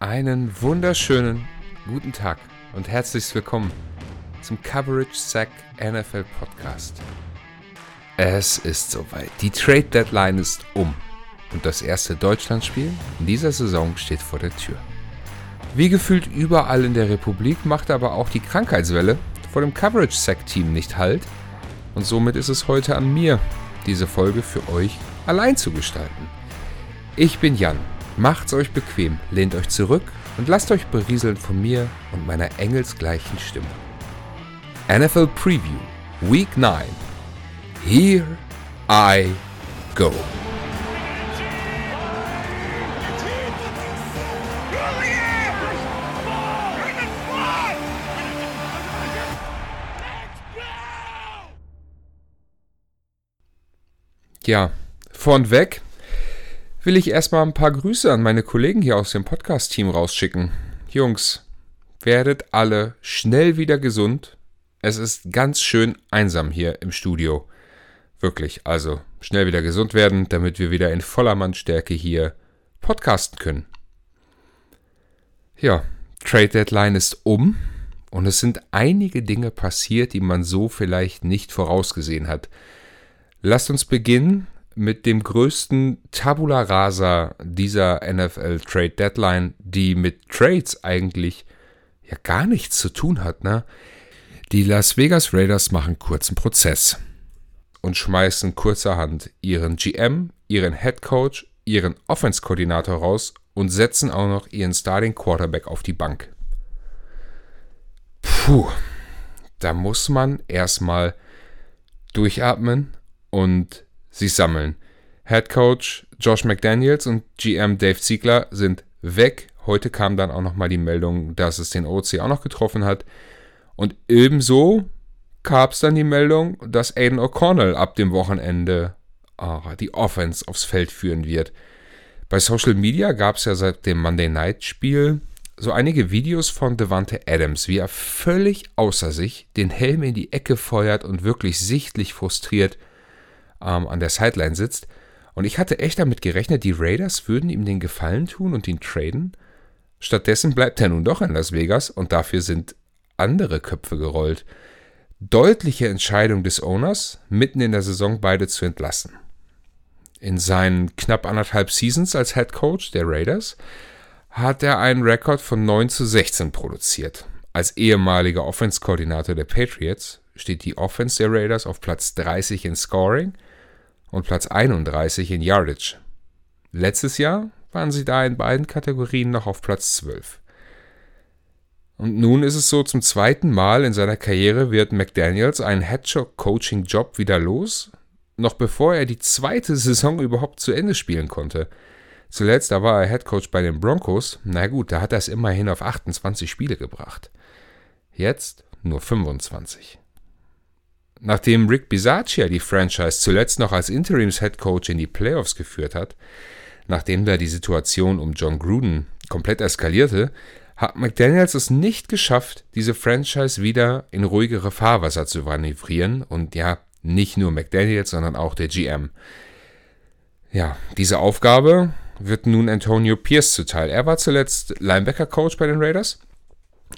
Einen wunderschönen guten Tag und herzlich willkommen zum Coverage Sack NFL Podcast. Es ist soweit. Die Trade Deadline ist um und das erste Deutschlandspiel in dieser Saison steht vor der Tür. Wie gefühlt überall in der Republik macht aber auch die Krankheitswelle vor dem Coverage Sack Team nicht halt und somit ist es heute an mir, diese Folge für euch allein zu gestalten. Ich bin Jan Macht's euch bequem, lehnt euch zurück und lasst euch berieseln von mir und meiner engelsgleichen Stimme. NFL Preview Week 9 Here I Go. Ja, vornweg will ich erstmal ein paar Grüße an meine Kollegen hier aus dem Podcast-Team rausschicken. Jungs, werdet alle schnell wieder gesund. Es ist ganz schön einsam hier im Studio. Wirklich, also schnell wieder gesund werden, damit wir wieder in voller Mannstärke hier podcasten können. Ja, Trade Deadline ist um und es sind einige Dinge passiert, die man so vielleicht nicht vorausgesehen hat. Lasst uns beginnen mit dem größten Tabula Rasa dieser NFL Trade Deadline, die mit Trades eigentlich ja gar nichts zu tun hat, ne? Die Las Vegas Raiders machen kurzen Prozess und schmeißen kurzerhand ihren GM, ihren Head Coach, ihren Offense-Koordinator raus und setzen auch noch ihren Starting Quarterback auf die Bank. Puh, da muss man erstmal durchatmen und sie sammeln. Head Coach Josh McDaniels und GM Dave Ziegler sind weg. Heute kam dann auch nochmal die Meldung, dass es den OC auch noch getroffen hat. Und ebenso gab es dann die Meldung, dass Aiden O'Connell ab dem Wochenende oh, die Offense aufs Feld führen wird. Bei Social Media gab es ja seit dem Monday Night Spiel so einige Videos von Devante Adams, wie er völlig außer sich den Helm in die Ecke feuert und wirklich sichtlich frustriert ähm, an der Sideline sitzt. Und ich hatte echt damit gerechnet, die Raiders würden ihm den Gefallen tun und ihn traden. Stattdessen bleibt er nun doch in Las Vegas und dafür sind andere Köpfe gerollt. Deutliche Entscheidung des Owners, mitten in der Saison beide zu entlassen. In seinen knapp anderthalb Seasons als Head Coach der Raiders hat er einen Rekord von 9 zu 16 produziert. Als ehemaliger Offense-Koordinator der Patriots steht die Offense der Raiders auf Platz 30 in Scoring und Platz 31 in Yardage. Letztes Jahr waren sie da in beiden Kategorien noch auf Platz 12. Und nun ist es so, zum zweiten Mal in seiner Karriere wird McDaniels einen Headshot-Coaching-Job wieder los, noch bevor er die zweite Saison überhaupt zu Ende spielen konnte. Zuletzt, da war er Headcoach bei den Broncos. Na gut, da hat er es immerhin auf 28 Spiele gebracht. Jetzt nur 25. Nachdem Rick Bisaccia die Franchise zuletzt noch als Interims-Headcoach in die Playoffs geführt hat, nachdem da die Situation um John Gruden komplett eskalierte, hat McDaniels es nicht geschafft, diese Franchise wieder in ruhigere Fahrwasser zu manövrieren und ja, nicht nur McDaniels, sondern auch der GM. Ja, diese Aufgabe wird nun Antonio Pierce zuteil. Er war zuletzt Linebacker-Coach bei den Raiders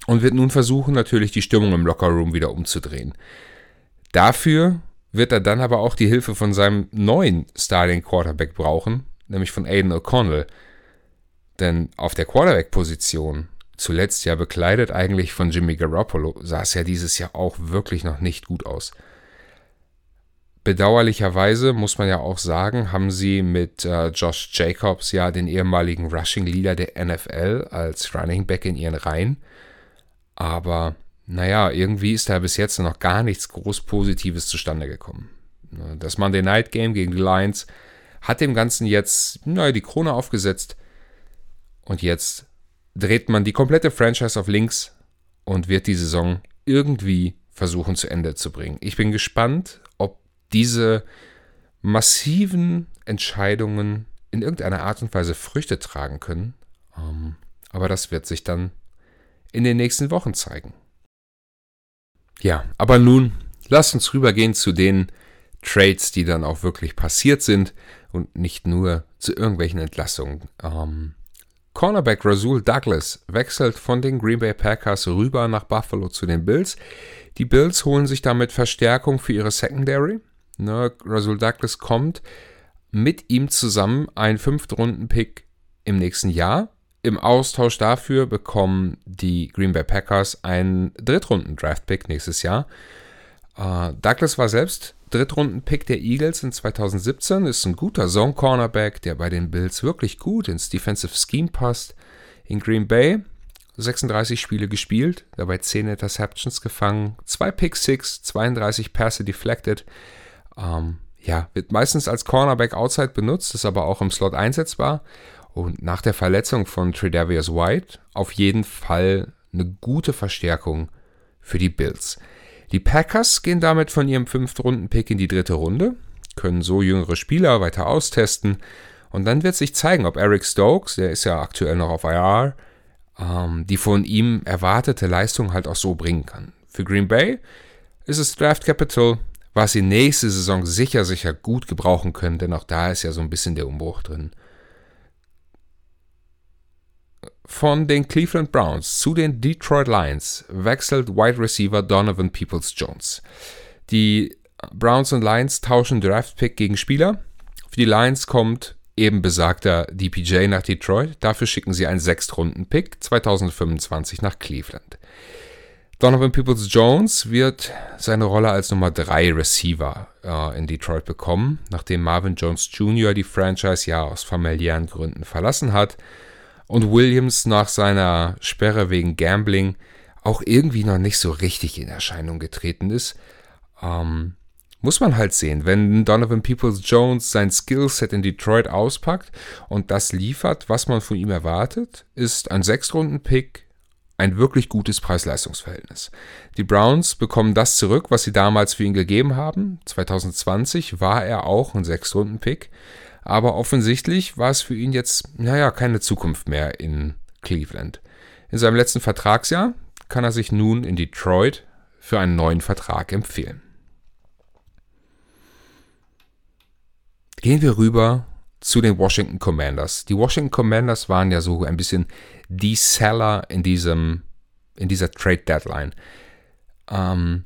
und wird nun versuchen, natürlich die Stimmung im Lockerroom wieder umzudrehen. Dafür wird er dann aber auch die Hilfe von seinem neuen Starting Quarterback brauchen, nämlich von Aiden O'Connell. Denn auf der Quarterback-Position, zuletzt ja bekleidet eigentlich von Jimmy Garoppolo, sah es ja dieses Jahr auch wirklich noch nicht gut aus. Bedauerlicherweise muss man ja auch sagen, haben sie mit äh, Josh Jacobs ja den ehemaligen Rushing Leader der NFL als Running Back in ihren Reihen. Aber naja, irgendwie ist da bis jetzt noch gar nichts groß Positives zustande gekommen. Das Monday Night Game gegen die Lions hat dem Ganzen jetzt naja, die Krone aufgesetzt. Und jetzt dreht man die komplette Franchise auf links und wird die Saison irgendwie versuchen zu Ende zu bringen. Ich bin gespannt, ob diese massiven Entscheidungen in irgendeiner Art und Weise Früchte tragen können. Ähm, aber das wird sich dann in den nächsten Wochen zeigen. Ja, aber nun, lasst uns rübergehen zu den Trades, die dann auch wirklich passiert sind und nicht nur zu irgendwelchen Entlassungen. Ähm, Cornerback Rasul Douglas wechselt von den Green Bay Packers rüber nach Buffalo zu den Bills. Die Bills holen sich damit Verstärkung für ihre Secondary. Ne, Rasul Douglas kommt mit ihm zusammen ein Fünftrunden-Pick im nächsten Jahr. Im Austausch dafür bekommen die Green Bay Packers einen Drittrunden-Draft-Pick nächstes Jahr. Uh, Douglas war selbst Drittrunden-Pick der Eagles in 2017, ist ein guter Zone-Cornerback, der bei den Bills wirklich gut ins Defensive Scheme passt. In Green Bay 36 Spiele gespielt, dabei 10 Interceptions gefangen, 2 Pick 6, 32 Pässe deflected. Ähm, ja, wird meistens als Cornerback outside benutzt, ist aber auch im Slot einsetzbar. Und nach der Verletzung von Tredavious White auf jeden Fall eine gute Verstärkung für die Bills. Die Packers gehen damit von ihrem Fünftrunden-Pick in die dritte Runde, können so jüngere Spieler weiter austesten und dann wird sich zeigen, ob Eric Stokes, der ist ja aktuell noch auf IR, ähm, die von ihm erwartete Leistung halt auch so bringen kann. Für Green Bay ist es Draft Capital, was sie nächste Saison sicher, sicher gut gebrauchen können, denn auch da ist ja so ein bisschen der Umbruch drin. Von den Cleveland Browns zu den Detroit Lions wechselt Wide Receiver Donovan Peoples Jones. Die Browns und Lions tauschen Draft Pick gegen Spieler. Für die Lions kommt eben besagter DPJ nach Detroit. Dafür schicken sie einen Sechstrunden-Pick 2025 nach Cleveland. Donovan Peoples Jones wird seine Rolle als Nummer 3 Receiver äh, in Detroit bekommen, nachdem Marvin Jones Jr. die Franchise ja aus familiären Gründen verlassen hat und Williams nach seiner Sperre wegen Gambling auch irgendwie noch nicht so richtig in Erscheinung getreten ist. Ähm, muss man halt sehen, wenn Donovan Peoples Jones sein Skillset in Detroit auspackt und das liefert, was man von ihm erwartet, ist ein Sechstrunden-Pick ein wirklich gutes Preis-Leistungs-Verhältnis. Die Browns bekommen das zurück, was sie damals für ihn gegeben haben. 2020 war er auch ein Sechstrunden-Pick. Aber offensichtlich war es für ihn jetzt, naja, keine Zukunft mehr in Cleveland. In seinem letzten Vertragsjahr kann er sich nun in Detroit für einen neuen Vertrag empfehlen. Gehen wir rüber zu den Washington Commanders. Die Washington Commanders waren ja so ein bisschen die Seller in diesem, in dieser Trade Deadline. Ähm,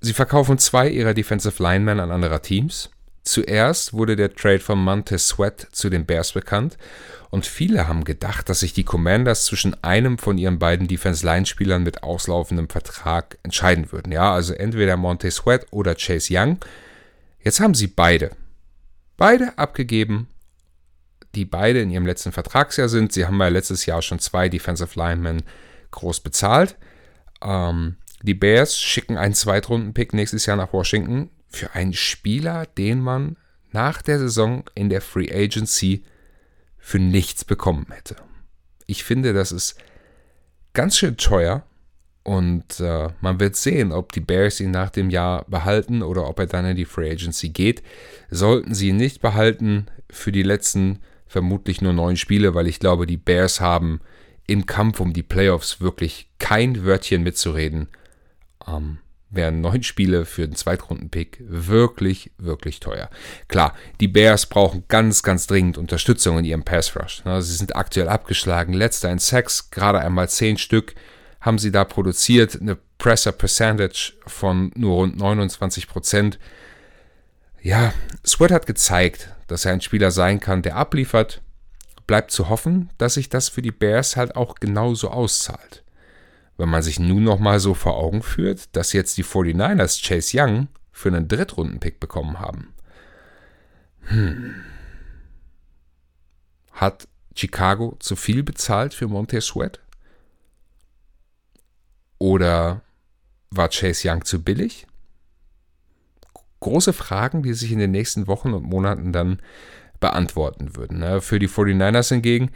sie verkaufen zwei ihrer Defensive Linemen an andere Teams. Zuerst wurde der Trade von Montez Sweat zu den Bears bekannt und viele haben gedacht, dass sich die Commanders zwischen einem von ihren beiden Defense-Line-Spielern mit auslaufendem Vertrag entscheiden würden. Ja, also entweder Montez Sweat oder Chase Young. Jetzt haben sie beide. Beide abgegeben, die beide in ihrem letzten Vertragsjahr sind. Sie haben ja letztes Jahr schon zwei Defensive Linemen groß bezahlt. Ähm, die Bears schicken einen Zweitrunden-Pick nächstes Jahr nach Washington für einen Spieler, den man nach der Saison in der Free Agency für nichts bekommen hätte. Ich finde, das ist ganz schön teuer und äh, man wird sehen, ob die Bears ihn nach dem Jahr behalten oder ob er dann in die Free Agency geht. Sollten sie ihn nicht behalten für die letzten vermutlich nur neun Spiele, weil ich glaube, die Bears haben im Kampf um die Playoffs wirklich kein Wörtchen mitzureden. Ähm, wären neun Spiele für den Zweitrunden-Pick wirklich, wirklich teuer. Klar, die Bears brauchen ganz, ganz dringend Unterstützung in ihrem Pass-Rush. Sie sind aktuell abgeschlagen, letzter in Sacks, gerade einmal zehn Stück haben sie da produziert, eine Presser Percentage von nur rund 29 Prozent. Ja, Sweat hat gezeigt, dass er ein Spieler sein kann, der abliefert. Bleibt zu hoffen, dass sich das für die Bears halt auch genauso auszahlt. Wenn man sich nun nochmal so vor Augen führt, dass jetzt die 49ers Chase Young für einen Drittrunden-Pick bekommen haben. Hm. Hat Chicago zu viel bezahlt für Montez Sweat? Oder war Chase Young zu billig? Große Fragen, die sich in den nächsten Wochen und Monaten dann beantworten würden. Ne? Für die 49ers hingegen,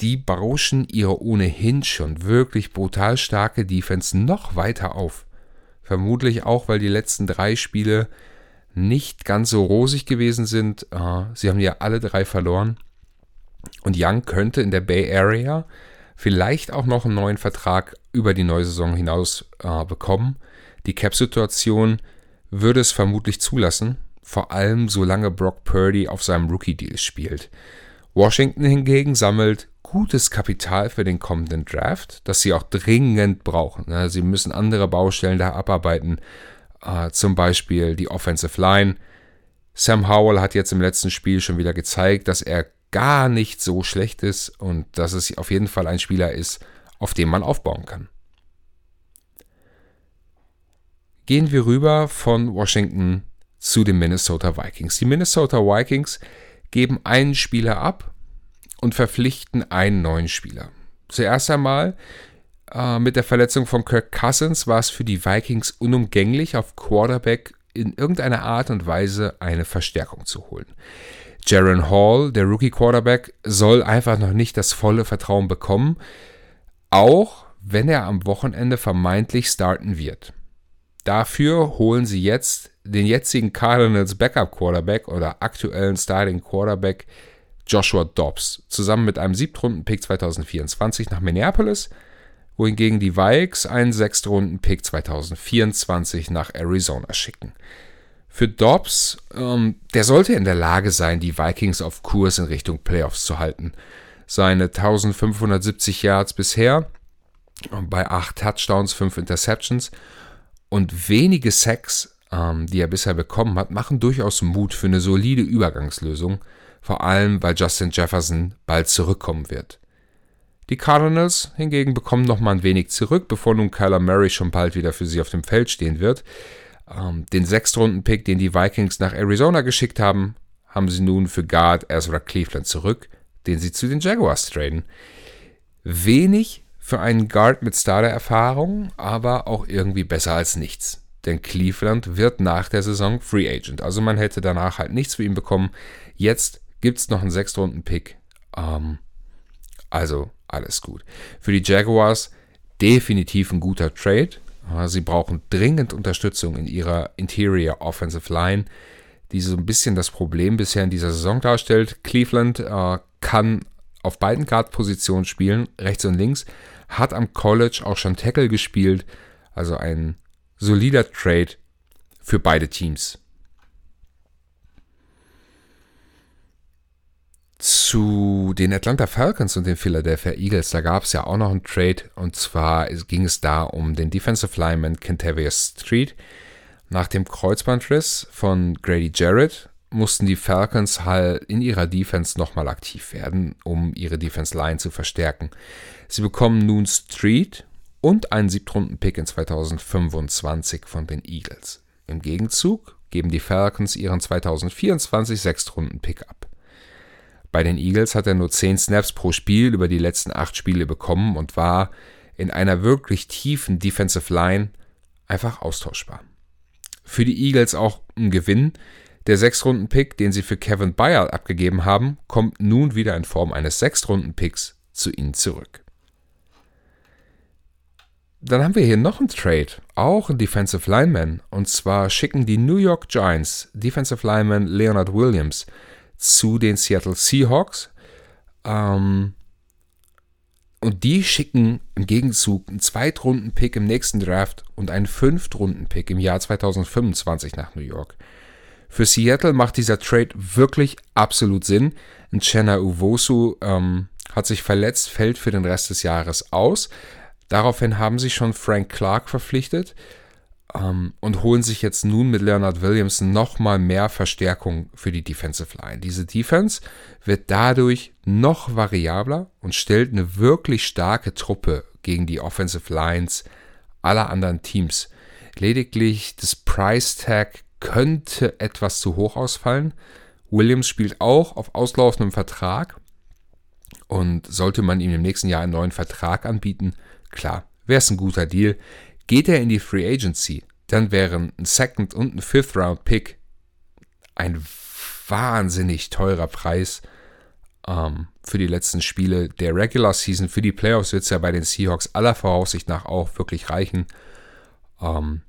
die bauschen ihre ohnehin schon wirklich brutal starke Defense noch weiter auf. Vermutlich auch, weil die letzten drei Spiele nicht ganz so rosig gewesen sind. Sie haben ja alle drei verloren. Und Young könnte in der Bay Area vielleicht auch noch einen neuen Vertrag über die neue Saison hinaus äh, bekommen. Die Cap-Situation würde es vermutlich zulassen, vor allem solange Brock Purdy auf seinem Rookie-Deal spielt. Washington hingegen sammelt gutes Kapital für den kommenden Draft, das sie auch dringend brauchen. Sie müssen andere Baustellen da abarbeiten, äh, zum Beispiel die Offensive Line. Sam Howell hat jetzt im letzten Spiel schon wieder gezeigt, dass er gar nicht so schlecht ist und dass es auf jeden Fall ein Spieler ist, auf dem man aufbauen kann. Gehen wir rüber von Washington zu den Minnesota Vikings. Die Minnesota Vikings geben einen Spieler ab und verpflichten einen neuen Spieler. Zuerst einmal äh, mit der Verletzung von Kirk Cousins war es für die Vikings unumgänglich, auf Quarterback in irgendeiner Art und Weise eine Verstärkung zu holen. Jaron Hall, der Rookie Quarterback, soll einfach noch nicht das volle Vertrauen bekommen, auch wenn er am Wochenende vermeintlich starten wird. Dafür holen sie jetzt den jetzigen Cardinals Backup Quarterback oder aktuellen Starting Quarterback Joshua Dobbs zusammen mit einem Siebtrunden-Pick 2024 nach Minneapolis, wohingegen die Vikes einen Sechstrunden-Pick 2024 nach Arizona schicken. Für Dobbs, ähm, der sollte in der Lage sein, die Vikings auf Kurs in Richtung Playoffs zu halten. Seine 1570 Yards bisher, bei 8 Touchdowns, 5 Interceptions und wenige Sacks, ähm, die er bisher bekommen hat, machen durchaus Mut für eine solide Übergangslösung, vor allem weil Justin Jefferson bald zurückkommen wird. Die Cardinals hingegen bekommen noch mal ein wenig zurück, bevor nun Kyler Murray schon bald wieder für sie auf dem Feld stehen wird. Ähm, den Sechstrunden-Pick, den die Vikings nach Arizona geschickt haben, haben sie nun für Guard Ezra Cleveland zurück, den sie zu den Jaguars traden. Wenig für einen Guard mit Starter-Erfahrung, aber auch irgendwie besser als nichts. Denn Cleveland wird nach der Saison Free Agent. Also man hätte danach halt nichts für ihn bekommen. Jetzt gibt es noch einen Sechstrunden-Pick. Ähm, also alles gut. Für die Jaguars definitiv ein guter Trade. Sie brauchen dringend Unterstützung in ihrer Interior Offensive Line, die so ein bisschen das Problem bisher in dieser Saison darstellt. Cleveland äh, kann auf beiden Guard-Positionen spielen, rechts und links, hat am College auch schon Tackle gespielt, also ein solider Trade für beide Teams. Zu den Atlanta Falcons und den Philadelphia Eagles, da gab es ja auch noch einen Trade und zwar ging es da um den Defensive Lineman Kentavious Street. Nach dem Kreuzbandriss von Grady Jarrett mussten die Falcons halt in ihrer Defense nochmal aktiv werden, um ihre Defense Line zu verstärken. Sie bekommen nun Street und einen Siebtrunden-Pick in 2025 von den Eagles. Im Gegenzug geben die Falcons ihren 2024 Sechstrunden-Pick ab. Bei den Eagles hat er nur 10 Snaps pro Spiel über die letzten 8 Spiele bekommen und war in einer wirklich tiefen Defensive Line einfach austauschbar. Für die Eagles auch ein Gewinn, der Sechs-Runden-Pick, den sie für Kevin Bayard abgegeben haben, kommt nun wieder in Form eines Sechs-Runden-Picks zu ihnen zurück. Dann haben wir hier noch einen Trade, auch ein Defensive Lineman. Und zwar schicken die New York Giants Defensive Lineman Leonard Williams zu den Seattle Seahawks. Ähm, und die schicken im Gegenzug einen Zweitrunden-Pick im nächsten Draft und einen Fünftrunden-Pick im Jahr 2025 nach New York. Für Seattle macht dieser Trade wirklich absolut Sinn. Chenna Uwosu ähm, hat sich verletzt, fällt für den Rest des Jahres aus. Daraufhin haben sie schon Frank Clark verpflichtet ähm, und holen sich jetzt nun mit Leonard Williams nochmal mehr Verstärkung für die Defensive Line. Diese Defense wird dadurch noch variabler und stellt eine wirklich starke Truppe gegen die Offensive Lines aller anderen Teams. Lediglich das Price Tag könnte etwas zu hoch ausfallen. Williams spielt auch auf auslaufendem Vertrag und sollte man ihm im nächsten Jahr einen neuen Vertrag anbieten, klar, wäre es ein guter Deal. Geht er in die Free Agency, dann wären ein Second und ein Fifth Round Pick ein wahnsinnig teurer Preis ähm, für die letzten Spiele der Regular Season. Für die Playoffs wird es ja bei den Seahawks aller Voraussicht nach auch wirklich reichen. Ähm,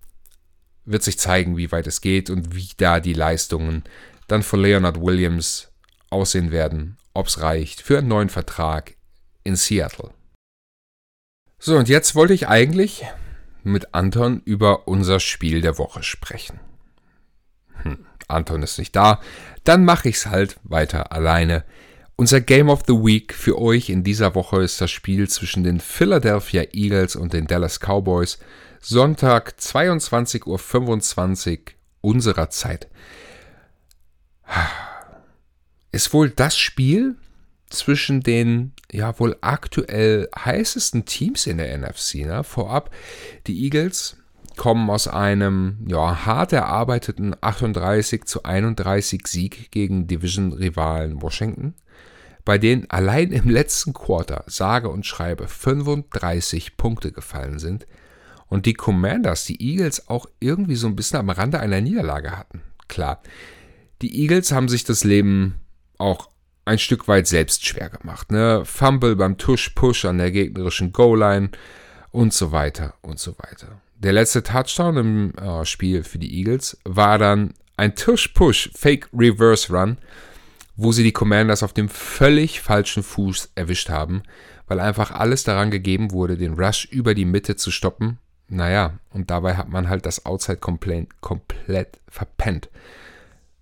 wird sich zeigen, wie weit es geht und wie da die Leistungen dann von Leonard Williams aussehen werden, ob es reicht für einen neuen Vertrag in Seattle. So, und jetzt wollte ich eigentlich mit Anton über unser Spiel der Woche sprechen. Hm, Anton ist nicht da, dann mache ich es halt weiter alleine. Unser Game of the Week für euch in dieser Woche ist das Spiel zwischen den Philadelphia Eagles und den Dallas Cowboys. Sonntag 22.25 Uhr unserer Zeit. Ist wohl das Spiel zwischen den ja wohl aktuell heißesten Teams in der NFC. Ne? Vorab, die Eagles kommen aus einem ja, hart erarbeiteten 38 zu 31 Sieg gegen Division-Rivalen Washington bei denen allein im letzten Quarter sage und schreibe 35 Punkte gefallen sind und die Commanders, die Eagles auch irgendwie so ein bisschen am Rande einer Niederlage hatten. Klar, die Eagles haben sich das Leben auch ein Stück weit selbst schwer gemacht. Ne? Fumble beim Tush-Push an der gegnerischen Goal-Line und so weiter und so weiter. Der letzte Touchdown im äh, Spiel für die Eagles war dann ein Tush-Push Fake Reverse Run wo sie die Commanders auf dem völlig falschen Fuß erwischt haben, weil einfach alles daran gegeben wurde, den Rush über die Mitte zu stoppen. Naja, und dabei hat man halt das Outside komplett, komplett verpennt.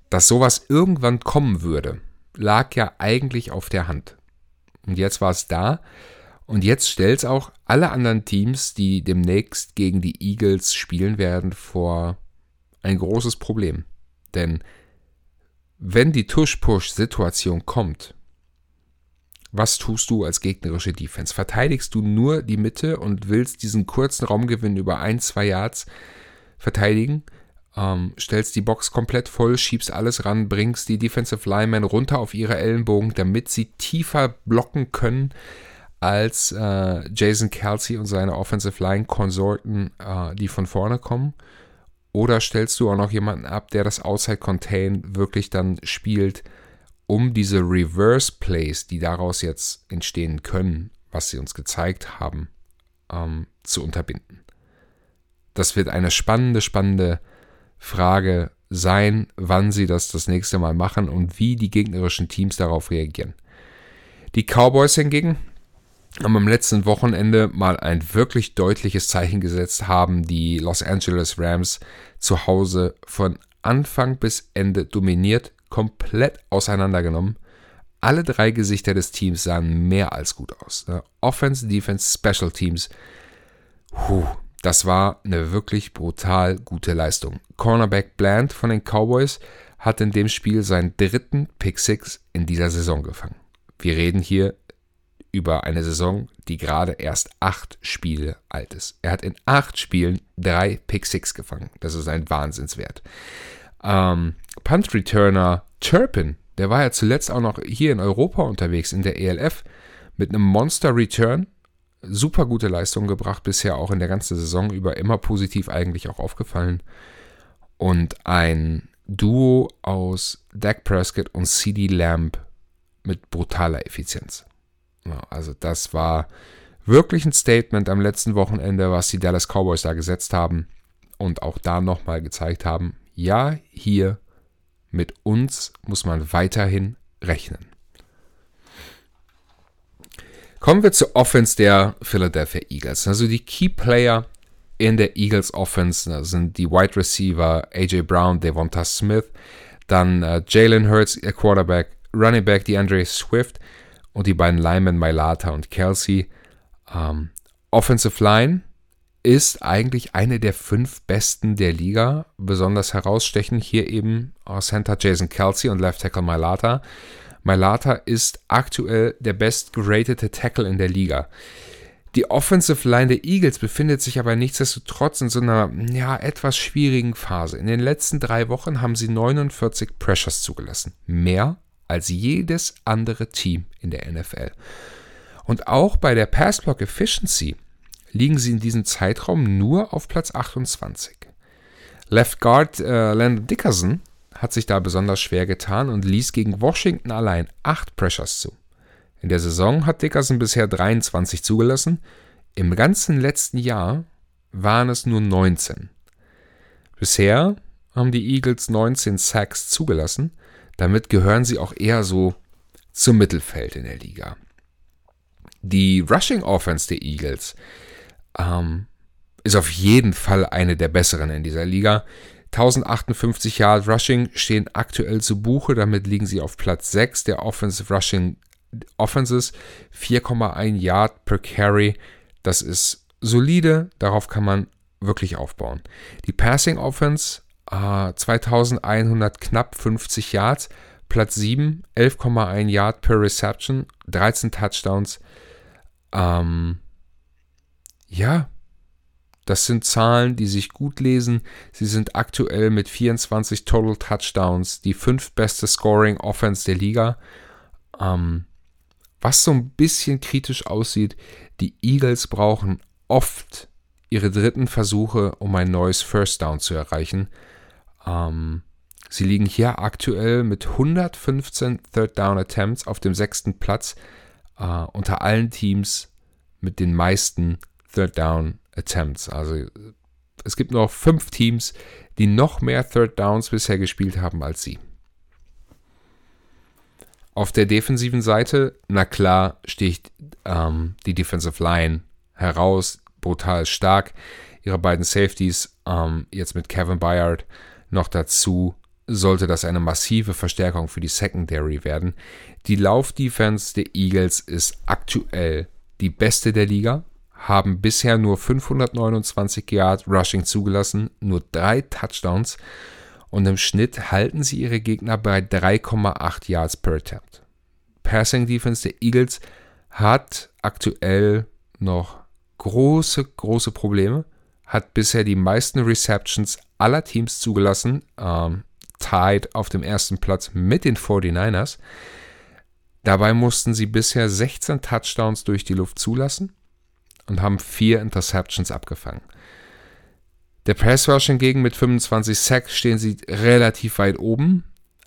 Dass sowas irgendwann kommen würde, lag ja eigentlich auf der Hand. Und jetzt war es da. Und jetzt stellt es auch alle anderen Teams, die demnächst gegen die Eagles spielen werden, vor ein großes Problem. Denn wenn die Tush-Push-Situation kommt, was tust du als gegnerische Defense? Verteidigst du nur die Mitte und willst diesen kurzen Raumgewinn über ein, zwei Yards verteidigen? Ähm, stellst die Box komplett voll, schiebst alles ran, bringst die Defensive Linemen runter auf ihre Ellenbogen, damit sie tiefer blocken können als äh, Jason Kelsey und seine Offensive Line Konsorten, äh, die von vorne kommen. Oder stellst du auch noch jemanden ab, der das Outside Contain wirklich dann spielt, um diese Reverse Plays, die daraus jetzt entstehen können, was sie uns gezeigt haben, ähm, zu unterbinden? Das wird eine spannende, spannende Frage sein, wann sie das das nächste Mal machen und wie die gegnerischen Teams darauf reagieren. Die Cowboys hingegen haben am letzten Wochenende mal ein wirklich deutliches Zeichen gesetzt, haben die Los Angeles Rams zu Hause von Anfang bis Ende dominiert, komplett auseinandergenommen. Alle drei Gesichter des Teams sahen mehr als gut aus. Ne? Offense, Defense, Special Teams. Puh, das war eine wirklich brutal gute Leistung. Cornerback Bland von den Cowboys hat in dem Spiel seinen dritten Pick Six in dieser Saison gefangen. Wir reden hier über eine Saison, die gerade erst acht Spiele alt ist. Er hat in acht Spielen drei Pick Six gefangen. Das ist ein Wahnsinnswert. Ähm, Punt Returner Turpin, der war ja zuletzt auch noch hier in Europa unterwegs in der ELF mit einem Monster Return. Super gute Leistung gebracht, bisher auch in der ganzen Saison über immer positiv eigentlich auch aufgefallen. Und ein Duo aus Dak Prescott und CD Lamb mit brutaler Effizienz. Ja, also das war wirklich ein Statement am letzten Wochenende, was die Dallas Cowboys da gesetzt haben und auch da nochmal gezeigt haben, ja, hier mit uns muss man weiterhin rechnen. Kommen wir zur Offense der Philadelphia Eagles. Also die Key Player in der Eagles Offense sind die Wide Receiver AJ Brown, Devonta Smith, dann äh, Jalen Hurts, der Quarterback, Running Back DeAndre Swift und die beiden Lyman, Mailata und Kelsey. Ähm, Offensive Line ist eigentlich eine der fünf besten der Liga. Besonders herausstechen hier eben Center Jason Kelsey und Left Tackle Mailata. Mailata ist aktuell der best geratete Tackle in der Liga. Die Offensive Line der Eagles befindet sich aber nichtsdestotrotz in so einer ja, etwas schwierigen Phase. In den letzten drei Wochen haben sie 49 Pressures zugelassen. Mehr als jedes andere Team in der NFL. Und auch bei der Passblock Efficiency liegen sie in diesem Zeitraum nur auf Platz 28. Left Guard äh, Landon Dickerson hat sich da besonders schwer getan und ließ gegen Washington allein 8 Pressures zu. In der Saison hat Dickerson bisher 23 zugelassen, im ganzen letzten Jahr waren es nur 19. Bisher haben die Eagles 19 Sacks zugelassen damit gehören sie auch eher so zum Mittelfeld in der Liga. Die Rushing Offense der Eagles ähm, ist auf jeden Fall eine der besseren in dieser Liga. 1058 Yard Rushing stehen aktuell zu Buche, damit liegen sie auf Platz 6 der Offensive Rushing Offenses. 4,1 Yard per Carry, das ist solide, darauf kann man wirklich aufbauen. Die Passing Offense, äh, 2100 knapp 50 Yards, Platz 7, 11,1 Yard per Reception, 13 Touchdowns. Ähm, ja, das sind Zahlen, die sich gut lesen. Sie sind aktuell mit 24 Total Touchdowns die fünftbeste Scoring Offense der Liga. Ähm, was so ein bisschen kritisch aussieht, die Eagles brauchen oft ihre dritten Versuche, um ein neues First Down zu erreichen. Ähm, sie liegen hier aktuell mit 115 Third Down Attempts auf dem sechsten Platz äh, unter allen Teams mit den meisten Third Down Attempts. Also es gibt noch fünf Teams, die noch mehr Third Downs bisher gespielt haben als sie. Auf der defensiven Seite, na klar, sticht ähm, die Defensive Line heraus, brutal stark. Ihre beiden Safeties, ähm, jetzt mit Kevin Byard noch dazu, sollte das eine massive Verstärkung für die Secondary werden. Die Laufdefense der Eagles ist aktuell die beste der Liga haben bisher nur 529 Yard Rushing zugelassen, nur drei Touchdowns und im Schnitt halten sie ihre Gegner bei 3,8 Yards per Attempt. Passing Defense der Eagles hat aktuell noch große, große Probleme, hat bisher die meisten Receptions aller Teams zugelassen, ähm, tied auf dem ersten Platz mit den 49ers. Dabei mussten sie bisher 16 Touchdowns durch die Luft zulassen und haben vier Interceptions abgefangen. Der Pass Rush hingegen mit 25 Sacks stehen sie relativ weit oben,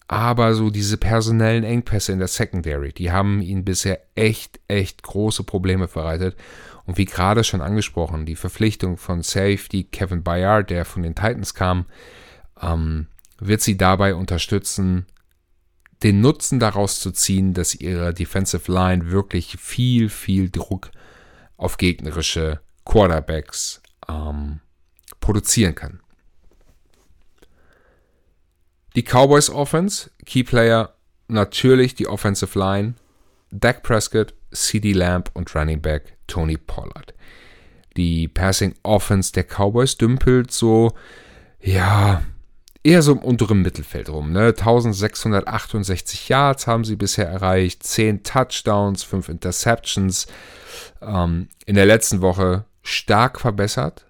aber so diese personellen Engpässe in der Secondary, die haben ihnen bisher echt, echt große Probleme bereitet. Und wie gerade schon angesprochen, die Verpflichtung von Safety Kevin Bayard, der von den Titans kam, ähm, wird sie dabei unterstützen, den Nutzen daraus zu ziehen, dass ihre Defensive Line wirklich viel, viel Druck auf gegnerische Quarterbacks ähm, produzieren kann. Die Cowboys Offense, Key Player natürlich die Offensive Line, Dak Prescott, CD Lamb und Running Back Tony Pollard. Die Passing Offense der Cowboys dümpelt so, ja, eher so im unteren Mittelfeld rum. Ne? 1668 Yards haben sie bisher erreicht, 10 Touchdowns, 5 Interceptions. Ähm, in der letzten Woche stark verbessert.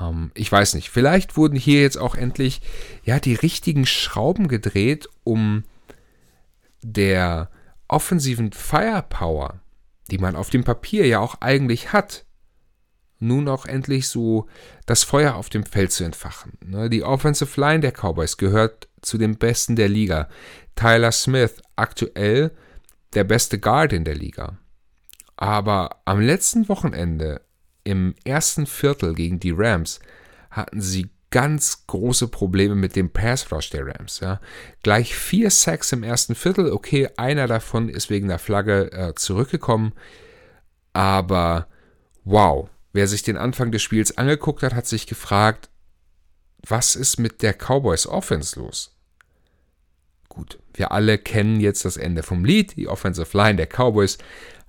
Ähm, ich weiß nicht, vielleicht wurden hier jetzt auch endlich ja, die richtigen Schrauben gedreht, um der offensiven Firepower, die man auf dem Papier ja auch eigentlich hat, nun auch endlich so das Feuer auf dem Feld zu entfachen. Ne? Die Offensive Line der Cowboys gehört zu den besten der Liga. Tyler Smith aktuell der beste Guard in der Liga. Aber am letzten Wochenende im ersten Viertel gegen die Rams hatten sie ganz große Probleme mit dem Pass Rush der Rams. Ja. Gleich vier Sacks im ersten Viertel. Okay, einer davon ist wegen der Flagge äh, zurückgekommen. Aber wow, Wer sich den Anfang des Spiels angeguckt hat, hat sich gefragt, was ist mit der Cowboys Offense los? Gut, wir alle kennen jetzt das Ende vom Lied. Die Offensive Line der Cowboys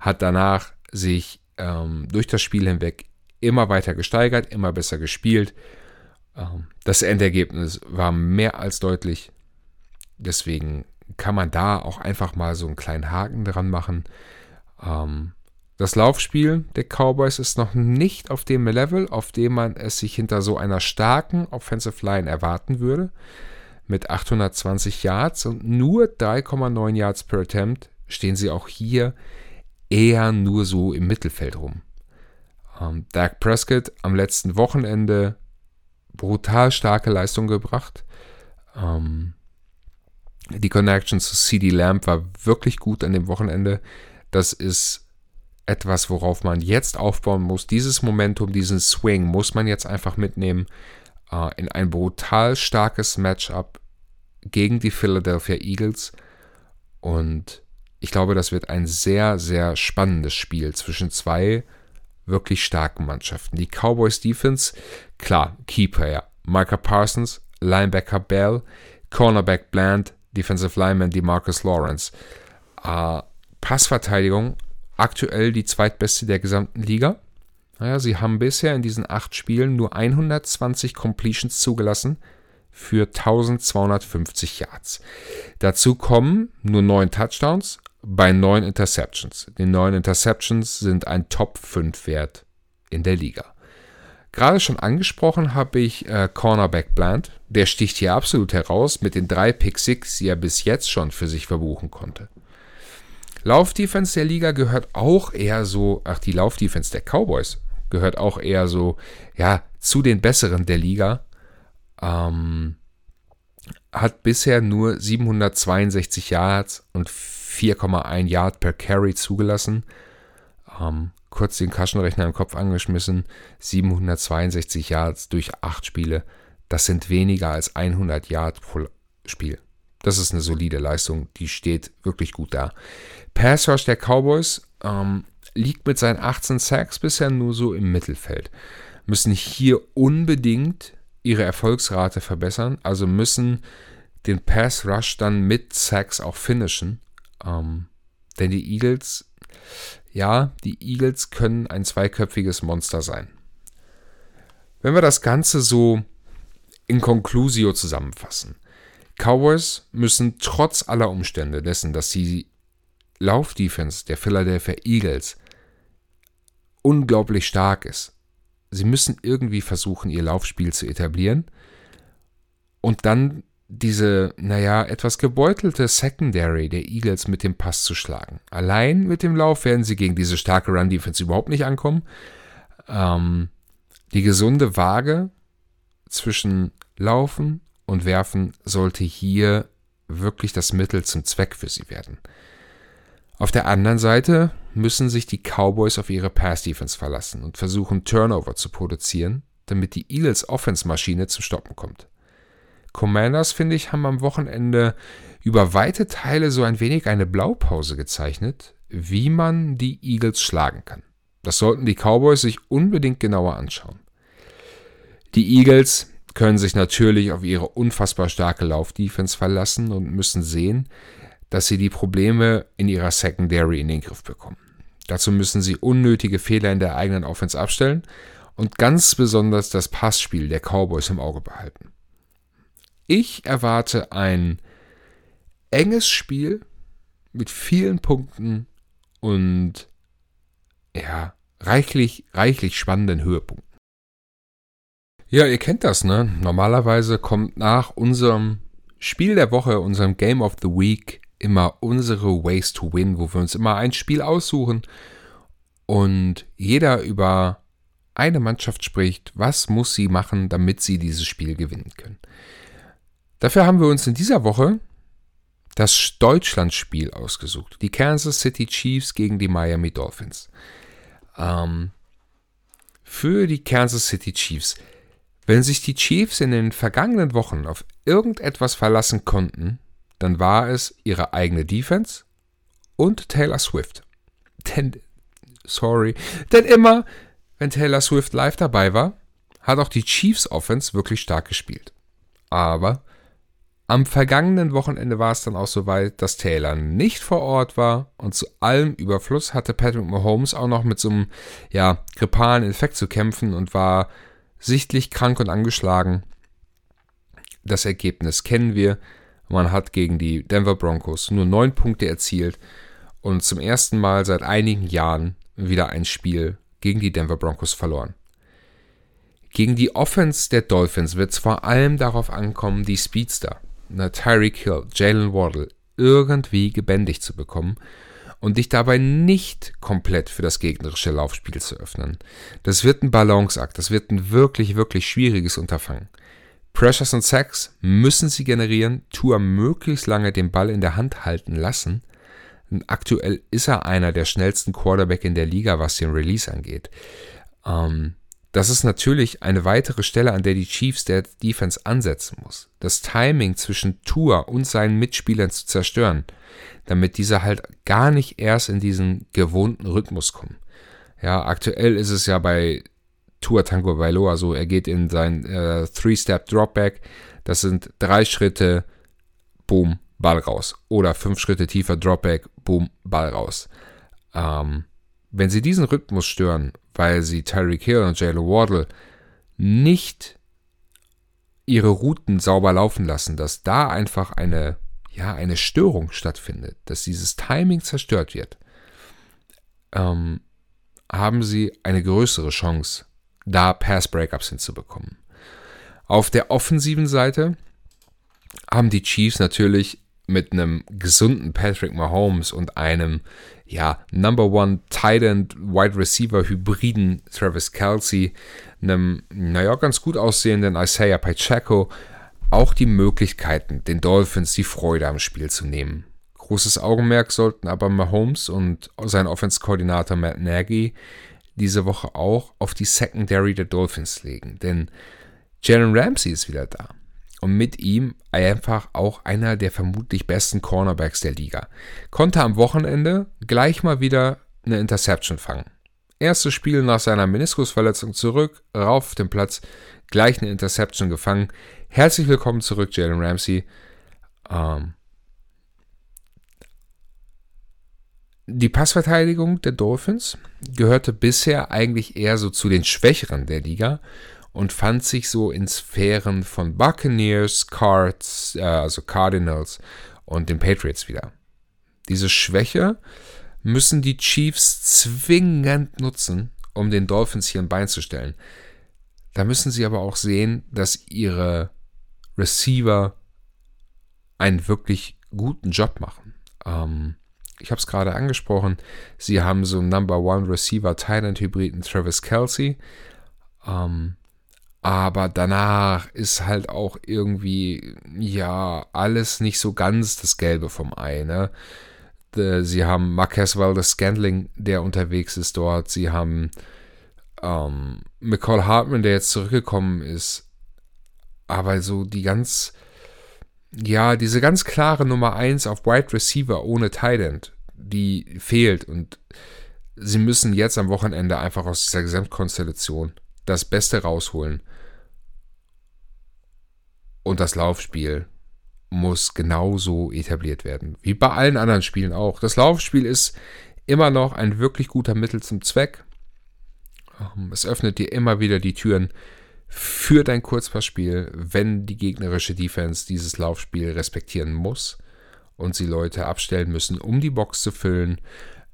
hat danach sich ähm, durch das Spiel hinweg immer weiter gesteigert, immer besser gespielt. Ähm, das Endergebnis war mehr als deutlich. Deswegen kann man da auch einfach mal so einen kleinen Haken dran machen. Ähm, das Laufspiel der Cowboys ist noch nicht auf dem Level, auf dem man es sich hinter so einer starken Offensive Line erwarten würde. Mit 820 Yards und nur 3,9 Yards per Attempt stehen sie auch hier eher nur so im Mittelfeld rum. Ähm, Dak Prescott am letzten Wochenende brutal starke Leistung gebracht. Ähm, die Connection zu CD Lamb war wirklich gut an dem Wochenende. Das ist etwas, worauf man jetzt aufbauen muss. Dieses Momentum, diesen Swing muss man jetzt einfach mitnehmen äh, in ein brutal starkes Matchup gegen die Philadelphia Eagles. Und ich glaube, das wird ein sehr, sehr spannendes Spiel zwischen zwei wirklich starken Mannschaften. Die Cowboys Defense, klar, Key Player. Micah Parsons, Linebacker Bell, Cornerback Bland, Defensive Lineman DeMarcus Lawrence. Äh, Passverteidigung aktuell die zweitbeste der gesamten Liga. Naja, sie haben bisher in diesen acht Spielen nur 120 Completions zugelassen für 1250 Yards. Dazu kommen nur neun Touchdowns bei neun Interceptions. Die neun Interceptions sind ein Top 5 Wert in der Liga. Gerade schon angesprochen habe ich äh, Cornerback Bland. Der sticht hier absolut heraus mit den drei Pick Six, die er bis jetzt schon für sich verbuchen konnte. Laufdefense der Liga gehört auch eher so, ach, die Laufdefense der Cowboys gehört auch eher so, ja, zu den besseren der Liga. Ähm, hat bisher nur 762 Yards und 4,1 Yard per Carry zugelassen. Ähm, kurz den Taschenrechner im Kopf angeschmissen. 762 Yards durch 8 Spiele. Das sind weniger als 100 Yards pro Spiel. Das ist eine solide Leistung, die steht wirklich gut da. Pass Rush der Cowboys ähm, liegt mit seinen 18 Sacks bisher nur so im Mittelfeld. Müssen hier unbedingt ihre Erfolgsrate verbessern, also müssen den Pass Rush dann mit Sacks auch finishen. Ähm, denn die Eagles, ja, die Eagles können ein zweiköpfiges Monster sein. Wenn wir das Ganze so in Conclusio zusammenfassen. Cowboys müssen trotz aller Umstände dessen, dass die Laufdefense der Philadelphia Eagles unglaublich stark ist. Sie müssen irgendwie versuchen, ihr Laufspiel zu etablieren und dann diese, naja, etwas gebeutelte Secondary der Eagles mit dem Pass zu schlagen. Allein mit dem Lauf werden sie gegen diese starke Run-Defense überhaupt nicht ankommen. Ähm, die gesunde Waage zwischen Laufen und Werfen sollte hier wirklich das Mittel zum Zweck für sie werden. Auf der anderen Seite müssen sich die Cowboys auf ihre Pass-Defense verlassen und versuchen, Turnover zu produzieren, damit die Eagles Offense-Maschine zum Stoppen kommt. Commanders, finde ich, haben am Wochenende über weite Teile so ein wenig eine Blaupause gezeichnet, wie man die Eagles schlagen kann. Das sollten die Cowboys sich unbedingt genauer anschauen. Die Eagles können sich natürlich auf ihre unfassbar starke Laufdefense verlassen und müssen sehen, dass sie die Probleme in ihrer Secondary in den Griff bekommen. Dazu müssen sie unnötige Fehler in der eigenen Offense abstellen und ganz besonders das Passspiel der Cowboys im Auge behalten. Ich erwarte ein enges Spiel mit vielen Punkten und ja, reichlich, reichlich spannenden Höhepunkten. Ja, ihr kennt das, ne? Normalerweise kommt nach unserem Spiel der Woche, unserem Game of the Week, immer unsere Ways to Win, wo wir uns immer ein Spiel aussuchen und jeder über eine Mannschaft spricht, was muss sie machen, damit sie dieses Spiel gewinnen können. Dafür haben wir uns in dieser Woche das Deutschlandspiel ausgesucht. Die Kansas City Chiefs gegen die Miami Dolphins. Ähm, für die Kansas City Chiefs. Wenn sich die Chiefs in den vergangenen Wochen auf irgendetwas verlassen konnten, dann war es ihre eigene Defense und Taylor Swift. Denn, sorry, denn immer, wenn Taylor Swift live dabei war, hat auch die Chiefs Offense wirklich stark gespielt. Aber am vergangenen Wochenende war es dann auch so weit, dass Taylor nicht vor Ort war und zu allem Überfluss hatte Patrick Mahomes auch noch mit so einem ja, grippalen Infekt zu kämpfen und war sichtlich krank und angeschlagen. Das Ergebnis kennen wir. Man hat gegen die Denver Broncos nur neun Punkte erzielt und zum ersten Mal seit einigen Jahren wieder ein Spiel gegen die Denver Broncos verloren. Gegen die Offense der Dolphins wird es vor allem darauf ankommen, die Speedster, Tyreek Hill, Jalen Waddle irgendwie gebändigt zu bekommen und dich dabei nicht komplett für das gegnerische Laufspiel zu öffnen. Das wird ein Balanceakt, das wird ein wirklich, wirklich schwieriges Unterfangen. Pressures und Sacks müssen sie generieren, Tour möglichst lange den Ball in der Hand halten lassen. Aktuell ist er einer der schnellsten Quarterback in der Liga, was den Release angeht. Ähm, das ist natürlich eine weitere Stelle, an der die Chiefs der Defense ansetzen muss. Das Timing zwischen Tour und seinen Mitspielern zu zerstören, damit diese halt gar nicht erst in diesen gewohnten Rhythmus kommen. Ja, aktuell ist es ja bei Tua Tango Bailoa so. Er geht in sein äh, Three-Step Dropback. Das sind drei Schritte, boom, Ball raus. Oder fünf Schritte tiefer Dropback, boom, Ball raus. Ähm, wenn sie diesen Rhythmus stören, weil sie Tyreek Hill und Jalen Wardle nicht ihre Routen sauber laufen lassen, dass da einfach eine, ja, eine Störung stattfindet, dass dieses Timing zerstört wird, ähm, haben sie eine größere Chance, da Pass-Breakups hinzubekommen. Auf der offensiven Seite haben die Chiefs natürlich mit einem gesunden Patrick Mahomes und einem ja, Number One Tight End Wide Receiver Hybriden Travis Kelsey, einem, naja, ganz gut aussehenden Isaiah Pacheco auch die Möglichkeiten, den Dolphins die Freude am Spiel zu nehmen. Großes Augenmerk sollten aber Mahomes und sein Offense-Koordinator Matt Nagy diese Woche auch auf die Secondary der Dolphins legen, denn Jalen Ramsey ist wieder da und mit ihm einfach auch einer der vermutlich besten Cornerbacks der Liga. Konnte am Wochenende gleich mal wieder eine Interception fangen. Erstes Spiel nach seiner Meniskusverletzung zurück, rauf auf den Platz, gleich eine Interception gefangen. Herzlich willkommen zurück, Jalen Ramsey. Ähm die Passverteidigung der Dolphins gehörte bisher eigentlich eher so zu den Schwächeren der Liga und fand sich so in Sphären von Buccaneers, Cards, äh, also Cardinals und den Patriots wieder. Diese Schwäche müssen die Chiefs zwingend nutzen, um den Dolphins hier ein Bein zu stellen. Da müssen sie aber auch sehen, dass ihre Receiver einen wirklich guten Job machen. Ähm, ich habe es gerade angesprochen, sie haben so einen Number One Receiver Thailand Hybriden Travis Kelsey. Ähm, aber danach ist halt auch irgendwie, ja, alles nicht so ganz das Gelbe vom Ei, ne? Sie haben Marquez Valdez Scandling, der unterwegs ist dort. Sie haben ähm, McCall Hartman, der jetzt zurückgekommen ist. Aber so die ganz, ja, diese ganz klare Nummer 1 auf Wide Receiver ohne Tight die fehlt. Und sie müssen jetzt am Wochenende einfach aus dieser Gesamtkonstellation das Beste rausholen. Und das Laufspiel muss genauso etabliert werden. Wie bei allen anderen Spielen auch. Das Laufspiel ist immer noch ein wirklich guter Mittel zum Zweck. Ähm, es öffnet dir immer wieder die Türen für dein Kurzpassspiel, wenn die gegnerische Defense dieses Laufspiel respektieren muss und sie Leute abstellen müssen, um die Box zu füllen,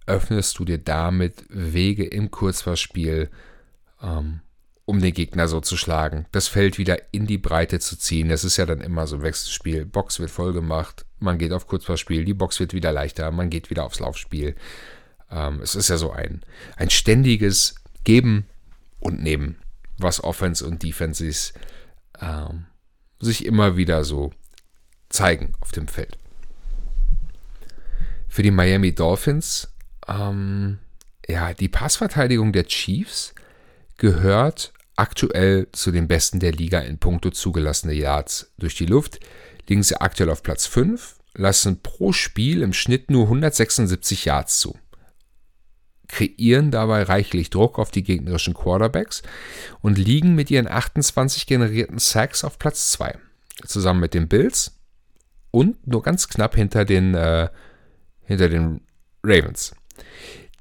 öffnest du dir damit Wege im Kurzpassspiel, ähm, um den Gegner so zu schlagen, das Feld wieder in die Breite zu ziehen. Das ist ja dann immer so ein Wechselspiel. Box wird voll gemacht, man geht auf Kurzpassspiel, die Box wird wieder leichter, man geht wieder aufs Laufspiel. Ähm, es ist ja so ein, ein ständiges Geben und Nehmen, was Offense und Defenses ähm, sich immer wieder so zeigen auf dem Feld. Für die Miami Dolphins, ähm, ja, die Passverteidigung der Chiefs gehört aktuell zu den besten der Liga in puncto zugelassene Yards durch die Luft. Liegen sie aktuell auf Platz 5, lassen pro Spiel im Schnitt nur 176 Yards zu. Kreieren dabei reichlich Druck auf die gegnerischen Quarterbacks und liegen mit ihren 28 generierten Sacks auf Platz 2. Zusammen mit den Bills und nur ganz knapp hinter den, äh, hinter den Ravens.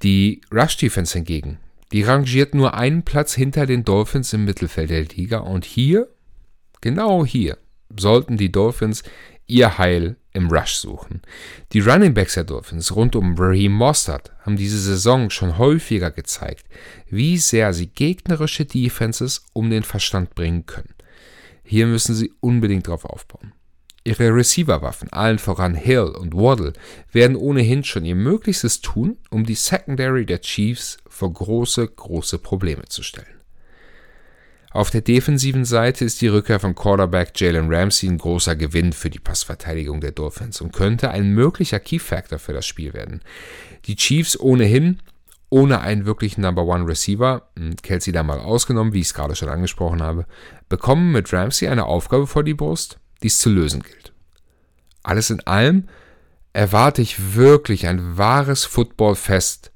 Die Rush Defense hingegen die rangiert nur einen Platz hinter den Dolphins im Mittelfeld der Liga und hier, genau hier, sollten die Dolphins ihr Heil im Rush suchen. Die Running Backs der Dolphins rund um Raheem Mostert haben diese Saison schon häufiger gezeigt, wie sehr sie gegnerische Defenses um den Verstand bringen können. Hier müssen sie unbedingt drauf aufbauen. Ihre Receiver-Waffen, allen voran Hill und Waddle, werden ohnehin schon ihr Möglichstes tun, um die Secondary der Chiefs vor große, große Probleme zu stellen. Auf der defensiven Seite ist die Rückkehr von Quarterback Jalen Ramsey ein großer Gewinn für die Passverteidigung der Dolphins und könnte ein möglicher Key-Factor für das Spiel werden. Die Chiefs ohnehin ohne einen wirklichen Number One Receiver, hm, Kelsey da mal ausgenommen, wie ich es gerade schon angesprochen habe, bekommen mit Ramsey eine Aufgabe vor die Brust, die es zu lösen gilt. Alles in allem erwarte ich wirklich ein wahres Footballfest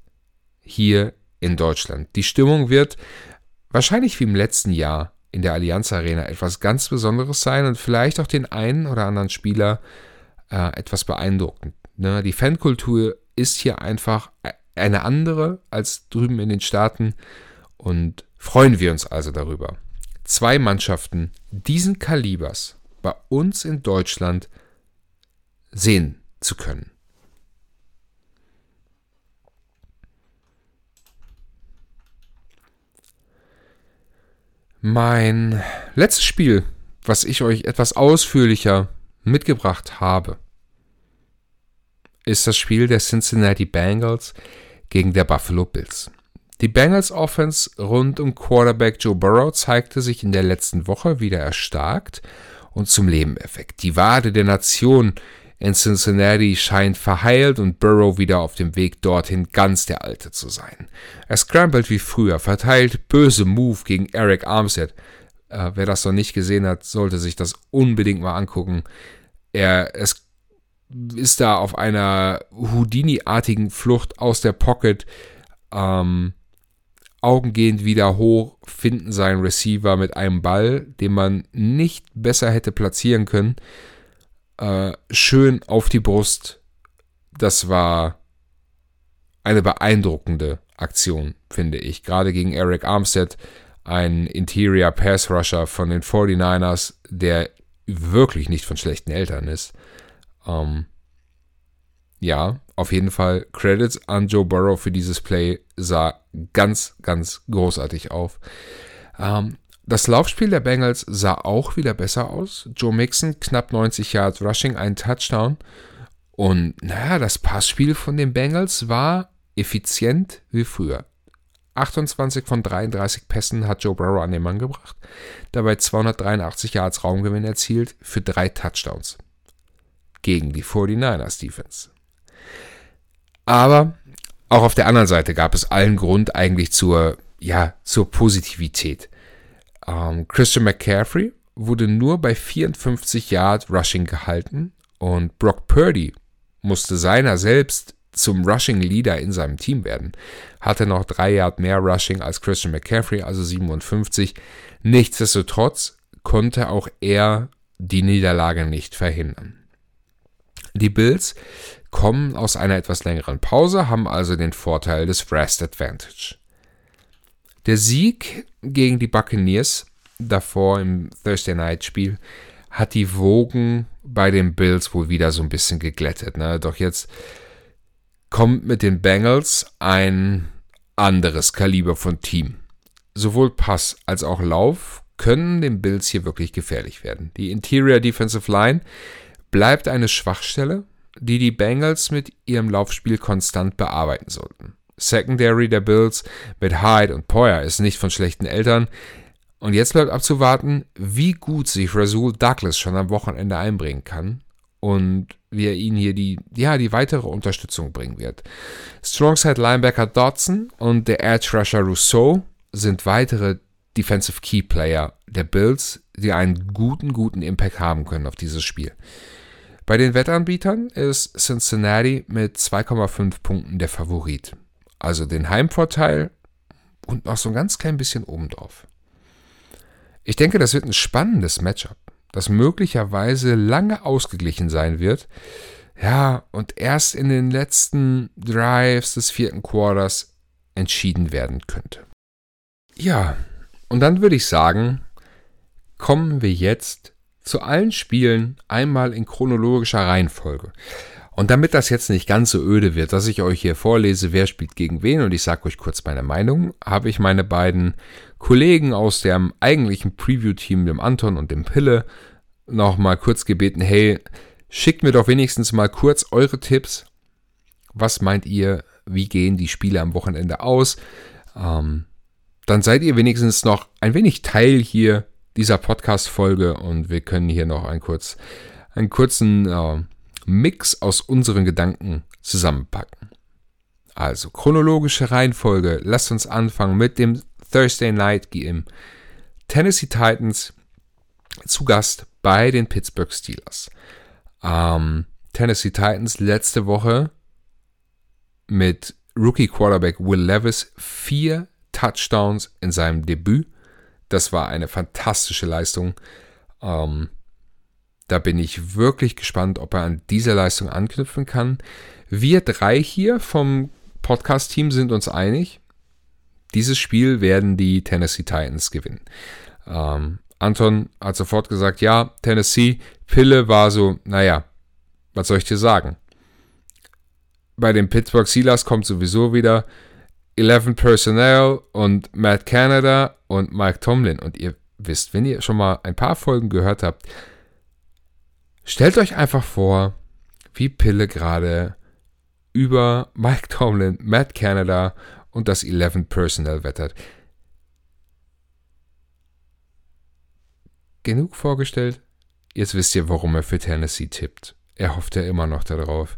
hier in Deutschland. Die Stimmung wird wahrscheinlich wie im letzten Jahr in der Allianz Arena etwas ganz Besonderes sein und vielleicht auch den einen oder anderen Spieler äh, etwas beeindrucken. Ne? Die Fankultur ist hier einfach eine andere als drüben in den Staaten und freuen wir uns also darüber. Zwei Mannschaften diesen Kalibers bei uns in Deutschland sehen zu können. Mein letztes Spiel, was ich euch etwas ausführlicher mitgebracht habe, ist das Spiel der Cincinnati Bengals gegen der Buffalo Bills. Die Bengals Offense rund um Quarterback Joe Burrow zeigte sich in der letzten Woche wieder erstarkt und zum Leben erweckt. Die Wade der Nation in Cincinnati scheint verheilt und Burrow wieder auf dem Weg dorthin ganz der Alte zu sein. Er scrambled wie früher, verteilt böse Move gegen Eric Armstead. Äh, wer das noch nicht gesehen hat, sollte sich das unbedingt mal angucken. Er es ist da auf einer Houdini-artigen Flucht aus der Pocket. Ähm, augengehend wieder hoch, finden seinen Receiver mit einem Ball, den man nicht besser hätte platzieren können äh, schön auf die Brust. Das war eine beeindruckende Aktion, finde ich. Gerade gegen Eric Armstead, ein Interior Pass Rusher von den 49ers, der wirklich nicht von schlechten Eltern ist. Ähm, ja, auf jeden Fall Credits an Joe Burrow für dieses Play. Sah ganz, ganz großartig auf. Ähm, das Laufspiel der Bengals sah auch wieder besser aus. Joe Mixon knapp 90 Yards Rushing, ein Touchdown. Und naja, das Passspiel von den Bengals war effizient wie früher. 28 von 33 Pässen hat Joe Burrow an den Mann gebracht, dabei 283 Yards Raumgewinn erzielt für drei Touchdowns gegen die 49ers Defense. Aber auch auf der anderen Seite gab es allen Grund eigentlich zur, ja, zur Positivität. Ähm, Christian McCaffrey wurde nur bei 54 Yard Rushing gehalten und Brock Purdy musste seiner selbst zum Rushing Leader in seinem Team werden. Hatte noch drei Yard mehr Rushing als Christian McCaffrey, also 57. Nichtsdestotrotz konnte auch er die Niederlage nicht verhindern. Die Bills kommen aus einer etwas längeren Pause, haben also den Vorteil des Rest Advantage. Der Sieg gegen die Buccaneers davor im Thursday Night Spiel hat die Wogen bei den Bills wohl wieder so ein bisschen geglättet. Ne? Doch jetzt kommt mit den Bengals ein anderes Kaliber von Team. Sowohl Pass als auch Lauf können den Bills hier wirklich gefährlich werden. Die Interior Defensive Line bleibt eine Schwachstelle, die die Bengals mit ihrem Laufspiel konstant bearbeiten sollten. Secondary der Bills mit Hyde und Poyer ist nicht von schlechten Eltern. Und jetzt bleibt abzuwarten, wie gut sich Rasul Douglas schon am Wochenende einbringen kann und wie er ihnen hier die, ja, die weitere Unterstützung bringen wird. Strongside Linebacker Dodson und der Edge Rusher Rousseau sind weitere Defensive Key Player der Bills, die einen guten, guten Impact haben können auf dieses Spiel. Bei den Wettanbietern ist Cincinnati mit 2,5 Punkten der Favorit also den Heimvorteil und noch so ein ganz klein bisschen obendrauf. Ich denke, das wird ein spannendes Matchup, das möglicherweise lange ausgeglichen sein wird. Ja, und erst in den letzten Drives des vierten Quarters entschieden werden könnte. Ja, und dann würde ich sagen, kommen wir jetzt zu allen Spielen einmal in chronologischer Reihenfolge. Und damit das jetzt nicht ganz so öde wird, dass ich euch hier vorlese, wer spielt gegen wen und ich sage euch kurz meine Meinung, habe ich meine beiden Kollegen aus dem eigentlichen Preview-Team, dem Anton und dem Pille, nochmal kurz gebeten, hey, schickt mir doch wenigstens mal kurz eure Tipps. Was meint ihr, wie gehen die Spiele am Wochenende aus? Ähm, dann seid ihr wenigstens noch ein wenig Teil hier dieser Podcast-Folge und wir können hier noch ein kurz, einen kurzen äh, Mix aus unseren Gedanken zusammenpacken. Also chronologische Reihenfolge. Lasst uns anfangen mit dem Thursday Night Game. Tennessee Titans zu Gast bei den Pittsburgh Steelers. Ähm, Tennessee Titans letzte Woche mit Rookie Quarterback Will Levis vier Touchdowns in seinem Debüt. Das war eine fantastische Leistung. Ähm, da bin ich wirklich gespannt, ob er an dieser Leistung anknüpfen kann. Wir drei hier vom Podcast-Team sind uns einig. Dieses Spiel werden die Tennessee Titans gewinnen. Ähm, Anton hat sofort gesagt, ja, Tennessee, Pille war so, naja, was soll ich dir sagen? Bei den Pittsburgh Steelers kommt sowieso wieder 11 Personnel und Matt Canada und Mike Tomlin. Und ihr wisst, wenn ihr schon mal ein paar Folgen gehört habt, stellt euch einfach vor, wie Pille gerade über Mike Tomlin, Matt Canada und das 11 Personnel wettert. Genug vorgestellt? Jetzt wisst ihr, warum er für Tennessee tippt. Er hofft ja immer noch darauf,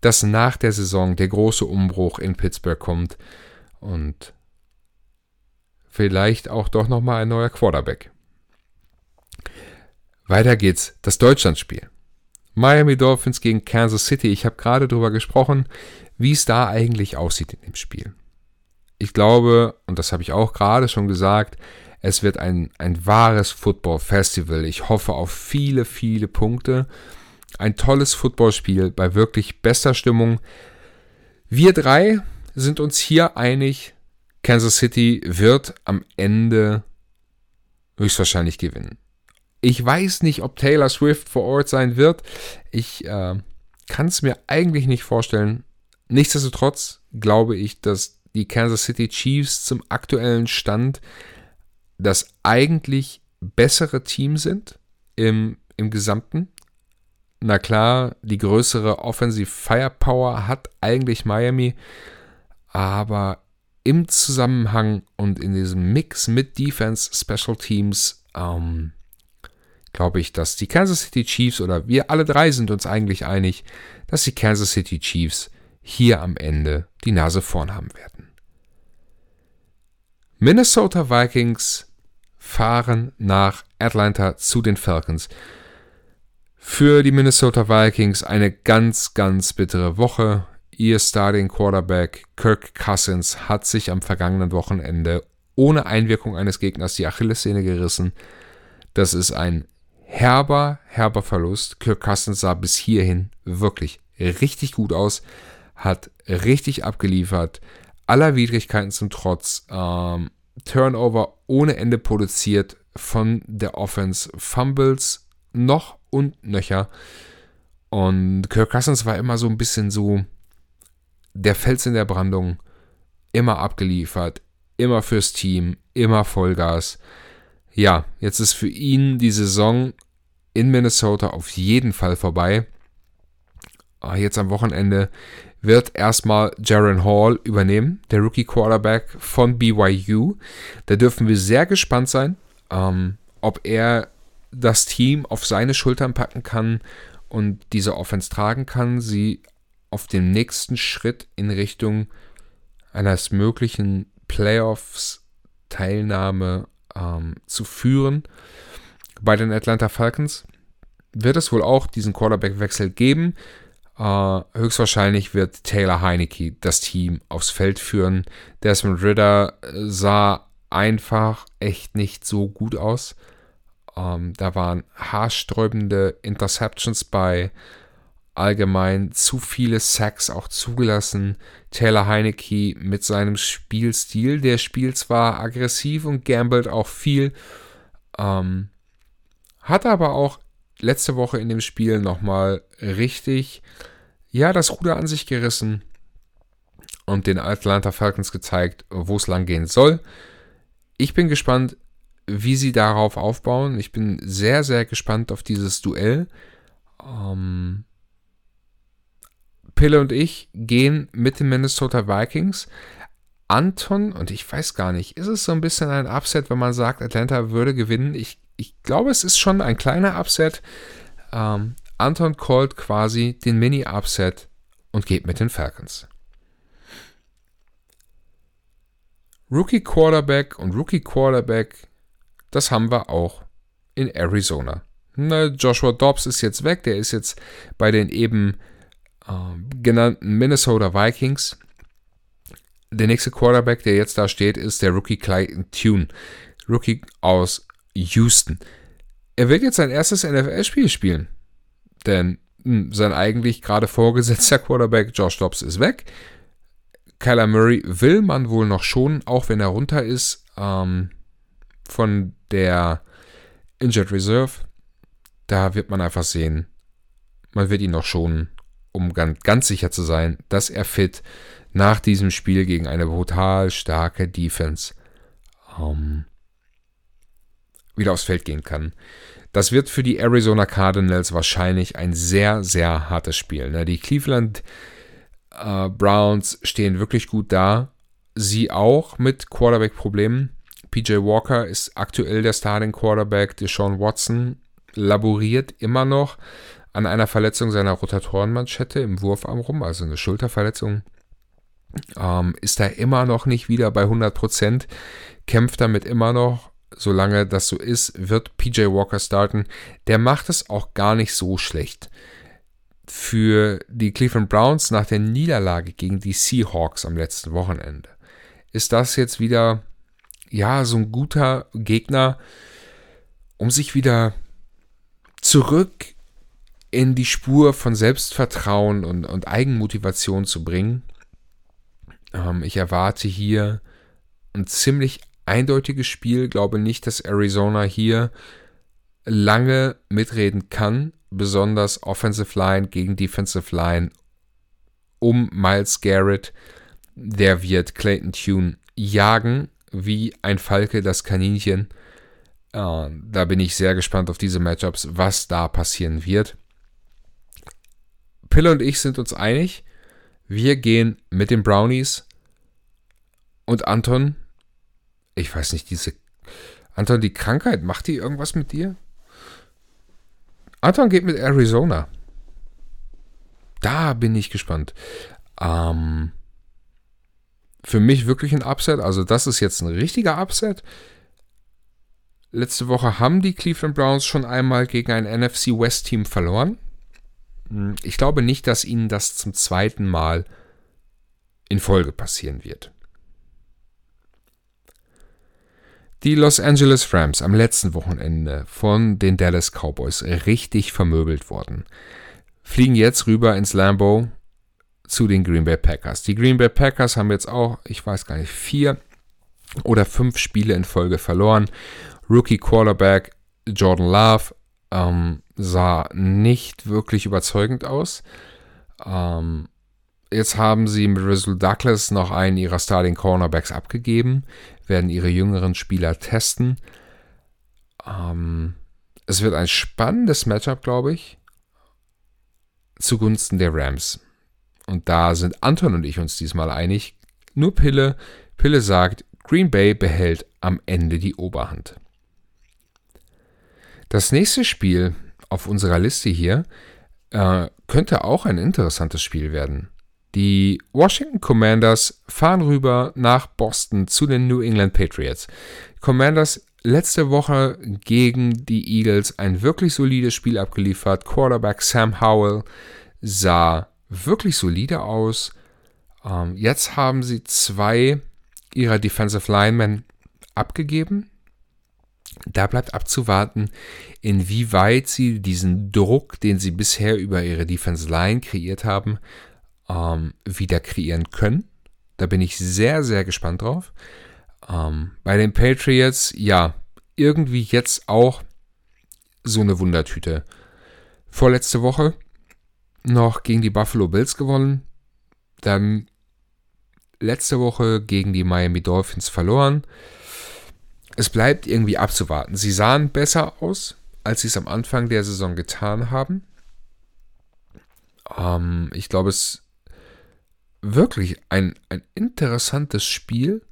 dass nach der Saison der große Umbruch in Pittsburgh kommt und vielleicht auch doch nochmal ein neuer Quarterback. Weiter geht's, das Deutschlandspiel. Miami Dolphins gegen Kansas City. Ich habe gerade darüber gesprochen, wie es da eigentlich aussieht in dem Spiel. Ich glaube, und das habe ich auch gerade schon gesagt, es wird ein, ein wahres Football-Festival. Ich hoffe auf viele, viele Punkte. Ein tolles Footballspiel bei wirklich bester Stimmung. Wir drei sind uns hier einig, Kansas City wird am Ende höchstwahrscheinlich gewinnen. Ich weiß nicht, ob Taylor Swift vor Ort sein wird. Ich äh, kann es mir eigentlich nicht vorstellen. Nichtsdestotrotz glaube ich, dass die Kansas City Chiefs zum aktuellen Stand das eigentlich bessere Team sind im, im Gesamten. Na klar, die größere Offensive Firepower hat eigentlich Miami, aber im Zusammenhang und in diesem Mix mit Defense, Special Teams, ähm, glaube ich, dass die Kansas City Chiefs oder wir alle drei sind uns eigentlich einig, dass die Kansas City Chiefs hier am Ende die Nase vorn haben werden. Minnesota Vikings fahren nach Atlanta zu den Falcons. Für die Minnesota Vikings eine ganz, ganz bittere Woche. Ihr Starting Quarterback Kirk Cousins hat sich am vergangenen Wochenende ohne Einwirkung eines Gegners die Achillessehne gerissen. Das ist ein herber, herber Verlust. Kirk Cousins sah bis hierhin wirklich richtig gut aus, hat richtig abgeliefert, aller Widrigkeiten zum Trotz, ähm, Turnover ohne Ende produziert von der Offense, Fumbles noch und nöcher. Und Kirk Cousins war immer so ein bisschen so der Fels in der Brandung, immer abgeliefert, immer fürs Team, immer Vollgas. Ja, jetzt ist für ihn die Saison in Minnesota auf jeden Fall vorbei. Ah, jetzt am Wochenende wird erstmal Jaron Hall übernehmen, der Rookie Quarterback von BYU. Da dürfen wir sehr gespannt sein, ähm, ob er das Team auf seine Schultern packen kann und diese Offense tragen kann, sie auf dem nächsten Schritt in Richtung eines möglichen Playoffs-Teilnahme ähm, zu führen. Bei den Atlanta Falcons wird es wohl auch diesen Quarterback-Wechsel geben. Uh, höchstwahrscheinlich wird Taylor Heineke das Team aufs Feld führen. Desmond Ritter sah einfach echt nicht so gut aus. Ähm, da waren haarsträubende Interceptions bei, allgemein zu viele Sacks auch zugelassen. Taylor Heineke mit seinem Spielstil, der spielt zwar aggressiv und gambelt auch viel, ähm, hat aber auch letzte Woche in dem Spiel nochmal richtig, ja, das Ruder an sich gerissen und den Atlanta Falcons gezeigt, wo es lang gehen soll. Ich bin gespannt, wie sie darauf aufbauen. Ich bin sehr, sehr gespannt auf dieses Duell. Ähm, Pille und ich gehen mit den Minnesota Vikings. Anton, und ich weiß gar nicht, ist es so ein bisschen ein Upset, wenn man sagt, Atlanta würde gewinnen? Ich ich glaube, es ist schon ein kleiner Upset. Ähm, Anton callt quasi den Mini-Upset und geht mit den Falcons. Rookie Quarterback und Rookie Quarterback, das haben wir auch in Arizona. Na, Joshua Dobbs ist jetzt weg, der ist jetzt bei den eben genannten Minnesota Vikings. der nächste Quarterback, der jetzt da steht, ist der Rookie Clayton Tune. Rookie aus Houston. Er wird jetzt sein erstes NFL-Spiel spielen. Denn hm, sein eigentlich gerade vorgesetzter Quarterback Josh Dobbs ist weg. Kyler Murray will man wohl noch schon, auch wenn er runter ist, ähm, von der Injured Reserve. Da wird man einfach sehen, man wird ihn noch schonen, um ganz, ganz sicher zu sein, dass er fit nach diesem Spiel gegen eine brutal starke Defense ähm, wieder aufs Feld gehen kann. Das wird für die Arizona Cardinals wahrscheinlich ein sehr, sehr hartes Spiel. Ne? Die Cleveland äh, Browns stehen wirklich gut da. Sie auch mit Quarterback-Problemen. PJ Walker ist aktuell der Starting Quarterback. Deshaun Watson laboriert immer noch an einer Verletzung seiner Rotatorenmanschette im Wurfarm rum, also eine Schulterverletzung. Ähm, ist er immer noch nicht wieder bei 100%, kämpft damit immer noch. Solange das so ist, wird PJ Walker starten. Der macht es auch gar nicht so schlecht für die Cleveland Browns nach der Niederlage gegen die Seahawks am letzten Wochenende ist das jetzt wieder ja so ein guter Gegner, um sich wieder zurück in die Spur von Selbstvertrauen und, und Eigenmotivation zu bringen. Ähm, ich erwarte hier ein ziemlich eindeutiges Spiel, glaube nicht, dass Arizona hier lange mitreden kann besonders Offensive Line gegen Defensive Line um Miles Garrett. Der wird Clayton Tune jagen wie ein Falke das Kaninchen. Äh, da bin ich sehr gespannt auf diese Matchups, was da passieren wird. Pille und ich sind uns einig. Wir gehen mit den Brownies. Und Anton, ich weiß nicht, diese. Anton, die Krankheit, macht die irgendwas mit dir? Anton geht mit Arizona. Da bin ich gespannt. Ähm, für mich wirklich ein Upset. Also das ist jetzt ein richtiger Upset. Letzte Woche haben die Cleveland Browns schon einmal gegen ein NFC West Team verloren. Hm, ich glaube nicht, dass ihnen das zum zweiten Mal in Folge passieren wird. Die Los Angeles Rams am letzten Wochenende von den Dallas Cowboys richtig vermöbelt worden, fliegen jetzt rüber ins Lambeau zu den Green Bay Packers. Die Green Bay Packers haben jetzt auch, ich weiß gar nicht, vier oder fünf Spiele in Folge verloren. Rookie Quarterback Jordan Love ähm, sah nicht wirklich überzeugend aus. Ähm, jetzt haben sie mit Rizzle Douglas noch einen ihrer Starting Cornerbacks abgegeben werden ihre jüngeren Spieler testen. Ähm, es wird ein spannendes Matchup, glaube ich, zugunsten der Rams. Und da sind Anton und ich uns diesmal einig. Nur Pille. Pille sagt, Green Bay behält am Ende die Oberhand. Das nächste Spiel auf unserer Liste hier äh, könnte auch ein interessantes Spiel werden. Die Washington Commanders fahren rüber nach Boston zu den New England Patriots. Commanders letzte Woche gegen die Eagles ein wirklich solides Spiel abgeliefert. Quarterback Sam Howell sah wirklich solide aus. Ähm, jetzt haben sie zwei ihrer Defensive Linemen abgegeben. Da bleibt abzuwarten, inwieweit sie diesen Druck, den sie bisher über ihre Defensive Line kreiert haben, ähm, wieder kreieren können. Da bin ich sehr, sehr gespannt drauf. Ähm, bei den Patriots, ja, irgendwie jetzt auch so eine Wundertüte. Vorletzte Woche noch gegen die Buffalo Bills gewonnen. Dann letzte Woche gegen die Miami Dolphins verloren. Es bleibt irgendwie abzuwarten. Sie sahen besser aus, als sie es am Anfang der Saison getan haben. Ähm, ich glaube, es wirklich ein, ein interessantes Spiel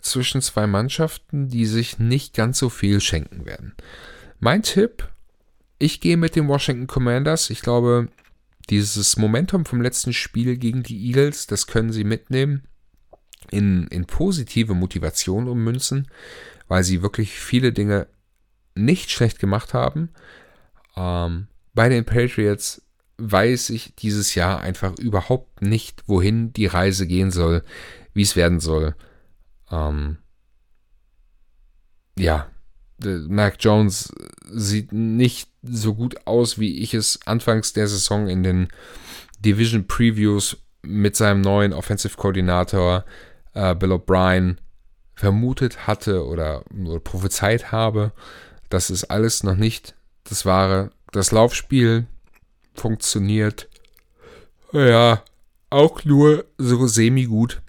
zwischen zwei Mannschaften, die sich nicht ganz so viel schenken werden. Mein Tipp, ich gehe mit den Washington Commanders. Ich glaube, dieses Momentum vom letzten Spiel gegen die Eagles, das können sie mitnehmen, in, in positive Motivation ummünzen, weil sie wirklich viele Dinge nicht schlecht gemacht haben. Ähm, bei den Patriots weiß ich dieses Jahr einfach überhaupt nicht, wohin die Reise gehen soll, wie es werden soll. Ähm, ja, Mac Jones sieht nicht so gut aus, wie ich es anfangs der Saison in den Division Previews mit seinem neuen Offensive Koordinator äh, Bill O'Brien vermutet hatte oder, oder prophezeit habe. Das ist alles noch nicht das wahre. Das Laufspiel funktioniert ja auch nur so semi gut.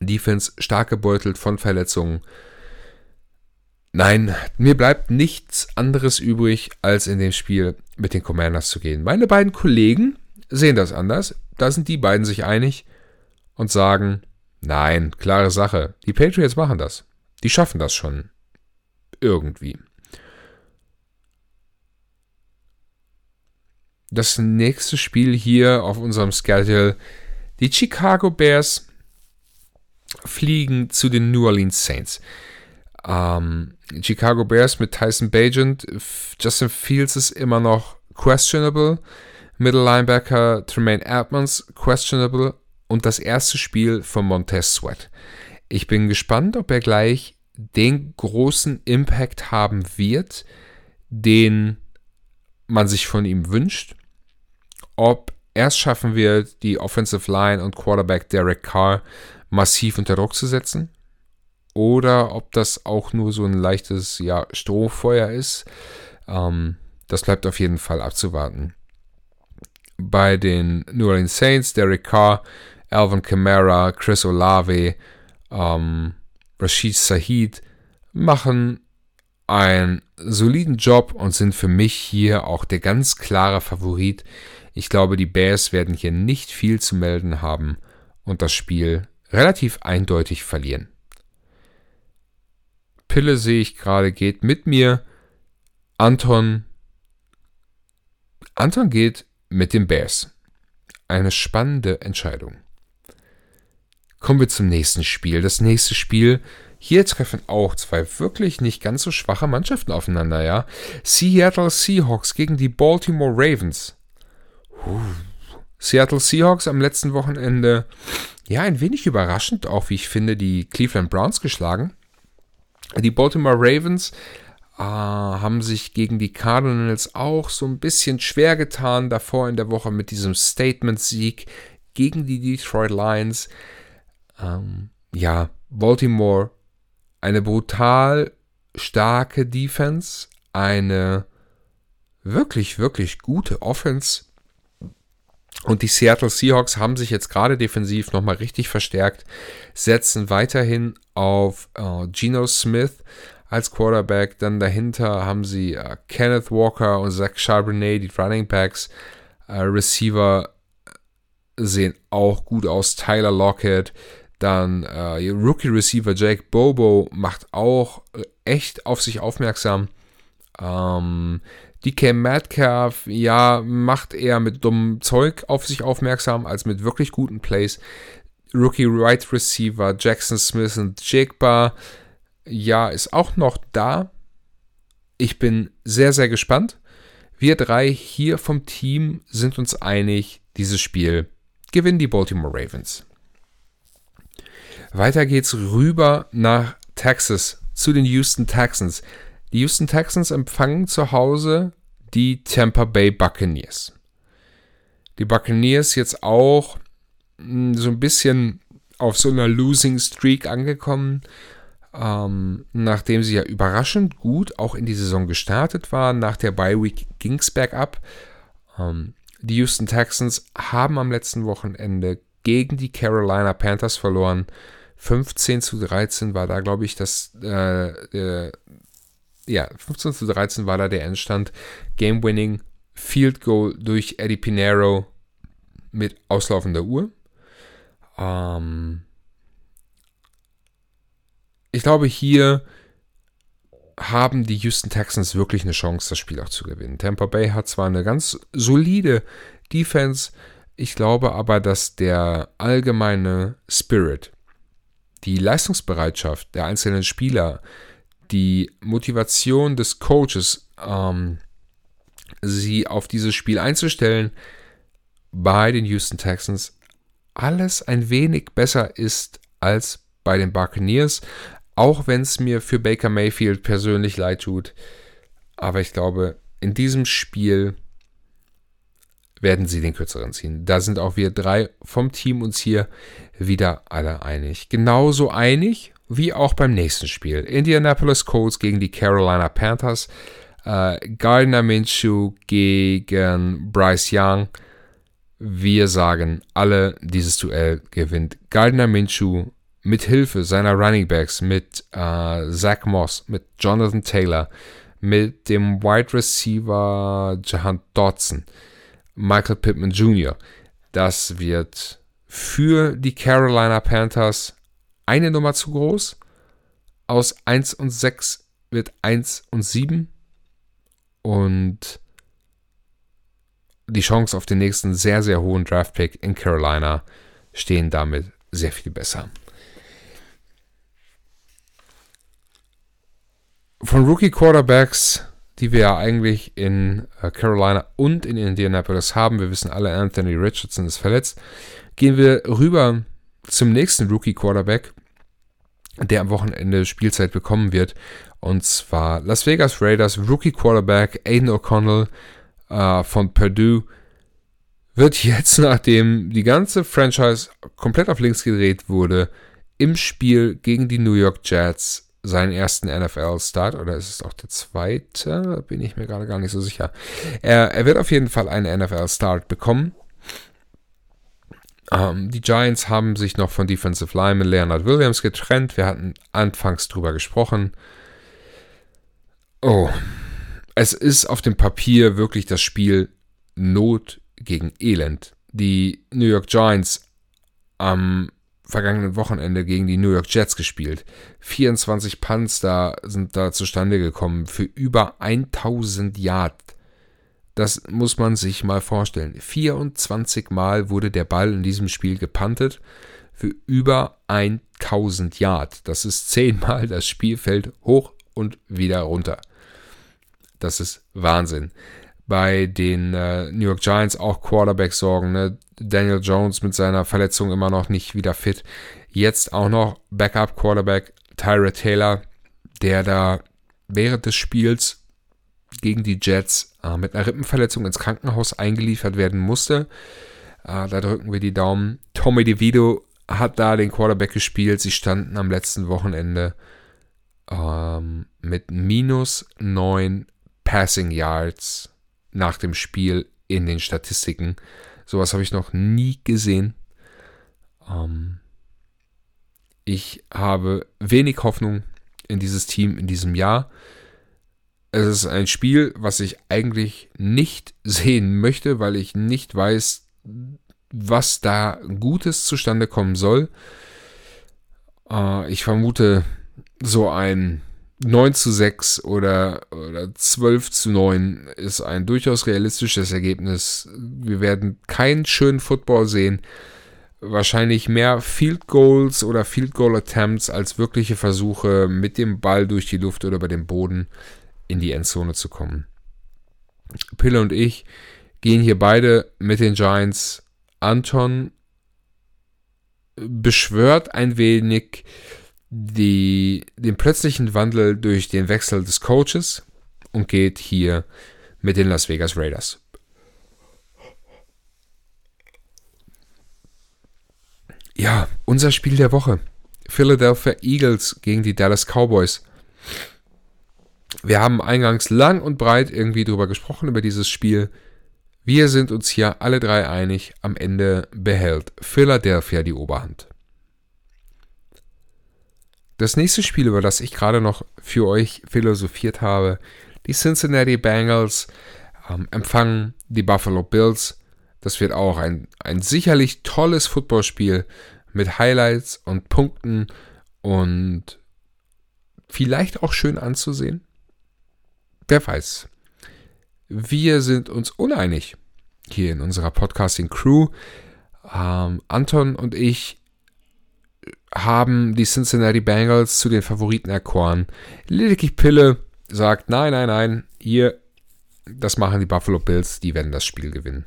Defense stark gebeutelt von Verletzungen. Nein, mir bleibt nichts anderes übrig, als in dem Spiel mit den Commanders zu gehen. Meine beiden Kollegen sehen das anders. Da sind die beiden sich einig und sagen, nein, klare Sache. Die Patriots machen das. Die schaffen das schon. Irgendwie. Das nächste Spiel hier auf unserem Schedule. Die Chicago Bears fliegen zu den New Orleans Saints. Ähm, Chicago Bears mit Tyson Bagent. Justin Fields ist immer noch questionable. Middle Linebacker Tremaine Edmonds questionable. Und das erste Spiel von Montez Sweat. Ich bin gespannt, ob er gleich den großen Impact haben wird, den man sich von ihm wünscht. Ob er es schaffen wird, die Offensive Line und Quarterback Derek Carr massiv unter Druck zu setzen oder ob das auch nur so ein leichtes ja, Strohfeuer ist. Ähm, das bleibt auf jeden Fall abzuwarten. Bei den New Orleans Saints, Derek Carr, Alvin Kamara, Chris Olave, ähm, Rashid Sahid machen einen soliden Job und sind für mich hier auch der ganz klare Favorit. Ich glaube, die Bears werden hier nicht viel zu melden haben und das Spiel relativ eindeutig verlieren. Pille sehe ich gerade, geht mit mir. Anton. Anton geht mit den Bears. Eine spannende Entscheidung. Kommen wir zum nächsten Spiel. Das nächste Spiel, hier treffen auch zwei wirklich nicht ganz so schwache Mannschaften aufeinander, ja. Seattle Seahawks gegen die Baltimore Ravens. Seattle Seahawks am letzten Wochenende, ja, ein wenig überraschend, auch wie ich finde, die Cleveland Browns geschlagen. Die Baltimore Ravens äh, haben sich gegen die Cardinals auch so ein bisschen schwer getan davor in der Woche mit diesem Statement-Sieg gegen die Detroit Lions. Ähm, ja, Baltimore, eine brutal starke Defense, eine wirklich, wirklich gute Offense. Und die Seattle Seahawks haben sich jetzt gerade defensiv nochmal richtig verstärkt, setzen weiterhin auf äh, Geno Smith als Quarterback. Dann dahinter haben sie äh, Kenneth Walker und Zach Charbonnet, die Running Backs. Äh, Receiver sehen auch gut aus. Tyler Lockett. Dann äh, Rookie Receiver Jake Bobo macht auch äh, echt auf sich aufmerksam. Ähm, DK Metcalf, ja, macht eher mit dummem Zeug auf sich aufmerksam als mit wirklich guten Plays. Rookie Right Receiver Jackson Smith und Jigba, ja, ist auch noch da. Ich bin sehr, sehr gespannt. Wir drei hier vom Team sind uns einig, dieses Spiel gewinnen die Baltimore Ravens. Weiter geht's rüber nach Texas zu den Houston Texans. Die Houston Texans empfangen zu Hause die Tampa Bay Buccaneers. Die Buccaneers jetzt auch hm, so ein bisschen auf so einer Losing Streak angekommen, ähm, nachdem sie ja überraschend gut auch in die Saison gestartet waren. Nach der Bye Week ging es bergab. Ähm, die Houston Texans haben am letzten Wochenende gegen die Carolina Panthers verloren. 15 zu 13 war da, glaube ich, das äh, äh, ja, 15 zu 13 war da der Endstand. Game-winning Field Goal durch Eddie Pinero mit auslaufender Uhr. Ähm ich glaube, hier haben die Houston Texans wirklich eine Chance, das Spiel auch zu gewinnen. Tampa Bay hat zwar eine ganz solide Defense, ich glaube aber, dass der allgemeine Spirit, die Leistungsbereitschaft der einzelnen Spieler, die Motivation des Coaches ähm, sie auf dieses Spiel einzustellen bei den Houston Texans alles ein wenig besser ist als bei den Buccaneers, auch wenn es mir für Baker Mayfield persönlich leid tut. Aber ich glaube, in diesem Spiel werden sie den kürzeren ziehen. Da sind auch wir drei vom Team uns hier wieder alle einig. Genauso einig wie auch beim nächsten Spiel. Indianapolis Colts gegen die Carolina Panthers. Äh, Gardner Minshew gegen Bryce Young. Wir sagen alle, dieses Duell gewinnt Gardner Minshew mit Hilfe seiner Running Backs, mit äh, Zach Moss, mit Jonathan Taylor, mit dem Wide Receiver Jahan Dodson, Michael Pittman Jr. Das wird für die Carolina Panthers eine Nummer zu groß. Aus 1 und 6 wird 1 und 7. Und die Chance auf den nächsten sehr, sehr hohen Draftpick in Carolina stehen damit sehr viel besser. Von Rookie Quarterbacks, die wir ja eigentlich in äh, Carolina und in Indianapolis haben, wir wissen alle, Anthony Richardson ist verletzt, gehen wir rüber zum nächsten Rookie Quarterback, der am Wochenende Spielzeit bekommen wird. Und zwar Las Vegas Raiders Rookie Quarterback Aiden O'Connell äh, von Purdue wird jetzt, nachdem die ganze Franchise komplett auf links gedreht wurde, im Spiel gegen die New York Jets seinen ersten NFL-Start oder ist es auch der zweite? Bin ich mir gerade gar nicht so sicher. Er, er wird auf jeden Fall einen NFL-Start bekommen. Ähm, die Giants haben sich noch von Defensive Lineman Leonard Williams getrennt. Wir hatten anfangs drüber gesprochen. Oh, es ist auf dem Papier wirklich das Spiel Not gegen Elend. Die New York Giants am vergangenen Wochenende gegen die New York Jets gespielt. 24 Punts da sind da zustande gekommen für über 1000 Yards. Das muss man sich mal vorstellen. 24 Mal wurde der Ball in diesem Spiel gepantet für über 1000 Yards. Das ist 10 Mal das Spielfeld hoch und wieder runter. Das ist Wahnsinn. Bei den äh, New York Giants auch Quarterback-Sorgen. Ne? Daniel Jones mit seiner Verletzung immer noch nicht wieder fit. Jetzt auch noch Backup-Quarterback Tyra Taylor, der da während des Spiels gegen die Jets äh, mit einer Rippenverletzung ins Krankenhaus eingeliefert werden musste. Äh, da drücken wir die Daumen. Tommy DeVito hat da den Quarterback gespielt. Sie standen am letzten Wochenende ähm, mit minus 9 Passing Yards nach dem Spiel in den Statistiken. Sowas habe ich noch nie gesehen. Ähm, ich habe wenig Hoffnung in dieses Team in diesem Jahr. Es ist ein Spiel, was ich eigentlich nicht sehen möchte, weil ich nicht weiß, was da Gutes zustande kommen soll. Äh, ich vermute so ein 9 zu 6 oder, oder 12 zu 9 ist ein durchaus realistisches Ergebnis. Wir werden keinen schönen Football sehen. Wahrscheinlich mehr Field Goals oder Field Goal Attempts als wirkliche Versuche, mit dem Ball durch die Luft oder über den Boden in die Endzone zu kommen. Pille und ich gehen hier beide mit den Giants. Anton beschwört ein wenig die, den plötzlichen Wandel durch den Wechsel des Coaches und geht hier mit den Las Vegas Raiders. Ja, unser Spiel der Woche. Philadelphia Eagles gegen die Dallas Cowboys. Wir haben eingangs lang und breit irgendwie drüber gesprochen, über dieses Spiel. Wir sind uns hier alle drei einig, am Ende behält Philadelphia die Oberhand. Das nächste Spiel, über das ich gerade noch für euch philosophiert habe, die Cincinnati Bengals ähm, empfangen die Buffalo Bills. Das wird auch ein, ein sicherlich tolles Footballspiel mit Highlights und Punkten und vielleicht auch schön anzusehen. Wer weiß. Wir sind uns uneinig hier in unserer Podcasting-Crew. Ähm, Anton und ich haben die Cincinnati Bengals zu den Favoriten erkoren. Lediglich Pille sagt, nein, nein, nein, ihr Das machen die Buffalo Bills, die werden das Spiel gewinnen.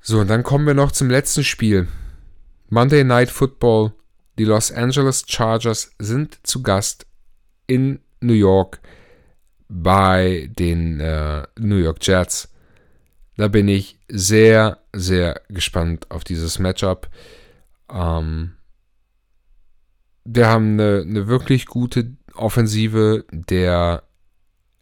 So, und dann kommen wir noch zum letzten Spiel. Monday Night Football. Die Los Angeles Chargers sind zu Gast in New York bei den äh, New York Jets. Da bin ich sehr, sehr gespannt auf dieses Matchup. Ähm, wir haben eine, eine wirklich gute Offensive der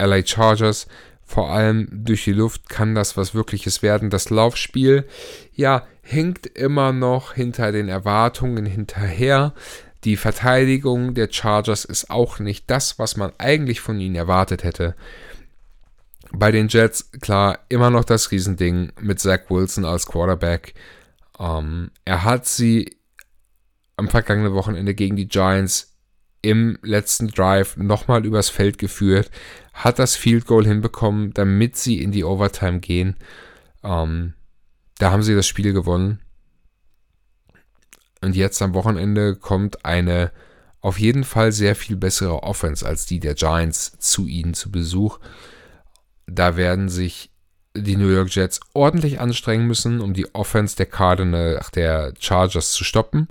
LA Chargers. Vor allem durch die Luft kann das was Wirkliches werden. Das Laufspiel, ja, hinkt immer noch hinter den Erwartungen hinterher. Die Verteidigung der Chargers ist auch nicht das, was man eigentlich von ihnen erwartet hätte. Bei den Jets, klar, immer noch das Riesending mit Zach Wilson als Quarterback. Ähm, er hat sie am vergangenen Wochenende gegen die Giants im letzten Drive nochmal übers Feld geführt, hat das Field Goal hinbekommen, damit sie in die Overtime gehen. Ähm, da haben sie das Spiel gewonnen. Und jetzt am Wochenende kommt eine auf jeden Fall sehr viel bessere Offense als die der Giants zu ihnen zu Besuch. Da werden sich die New York Jets ordentlich anstrengen müssen, um die Offense der Cardinal, der Chargers zu stoppen.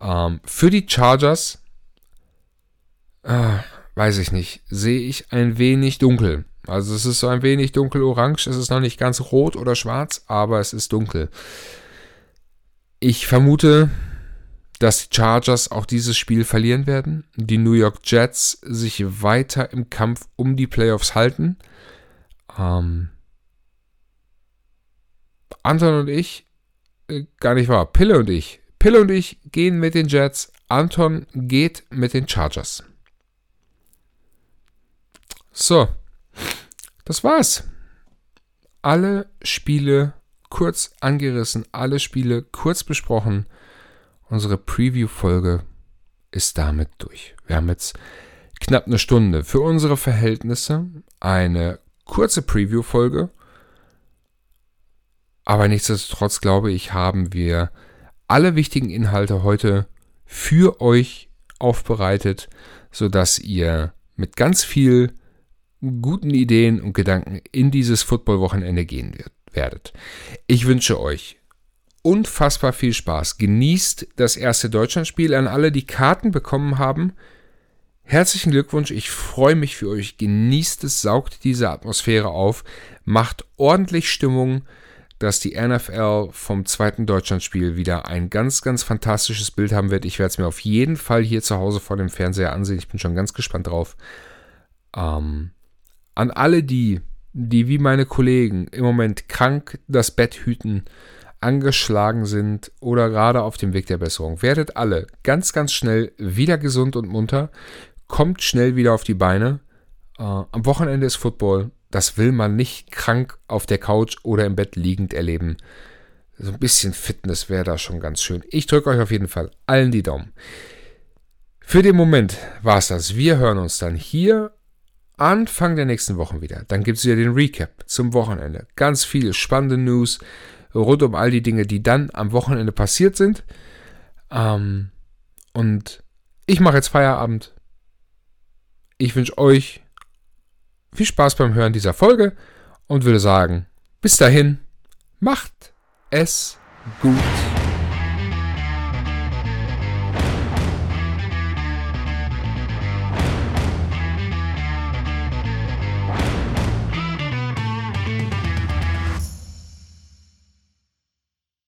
Ähm, für die Chargers, äh, weiß ich nicht, sehe ich ein wenig dunkel. Also es ist so ein wenig dunkel-orange, es ist noch nicht ganz rot oder schwarz, aber es ist dunkel. Ich vermute, dass die Chargers auch dieses Spiel verlieren werden, die New York Jets sich weiter im Kampf um die Playoffs halten. Ähm, Anton und ich, äh, gar nicht wahr, Pille und ich, Pille und ich gehen mit den Jets, Anton geht mit den Chargers. So, das war's. Alle Spiele kurz angerissen, alle Spiele kurz besprochen. Unsere Preview-Folge ist damit durch. Wir haben jetzt knapp eine Stunde für unsere Verhältnisse eine kurze Preview-Folge. Aber nichtsdestotrotz glaube ich, haben wir alle wichtigen Inhalte heute für euch aufbereitet, sodass ihr mit ganz viel guten Ideen und Gedanken in dieses Football-Wochenende gehen werdet. Ich wünsche euch unfassbar viel Spaß. Genießt das erste Deutschlandspiel an alle, die Karten bekommen haben. Herzlichen Glückwunsch, ich freue mich für euch. Genießt es, saugt diese Atmosphäre auf, macht ordentlich Stimmung dass die NFL vom zweiten Deutschlandspiel wieder ein ganz, ganz fantastisches Bild haben wird. Ich werde es mir auf jeden Fall hier zu Hause vor dem Fernseher ansehen. Ich bin schon ganz gespannt drauf. Ähm, an alle die, die wie meine Kollegen im Moment krank das Bett hüten, angeschlagen sind oder gerade auf dem Weg der Besserung, werdet alle ganz, ganz schnell wieder gesund und munter. Kommt schnell wieder auf die Beine. Äh, am Wochenende ist Football das will man nicht krank auf der Couch oder im Bett liegend erleben. So ein bisschen Fitness wäre da schon ganz schön. Ich drücke euch auf jeden Fall allen die Daumen. Für den Moment war es das. Wir hören uns dann hier Anfang der nächsten Wochen wieder. Dann gibt es wieder den Recap zum Wochenende. Ganz viele spannende News rund um all die Dinge, die dann am Wochenende passiert sind. Ähm, und ich mache jetzt Feierabend. Ich wünsche euch viel Spaß beim Hören dieser Folge und würde sagen, bis dahin, macht es gut.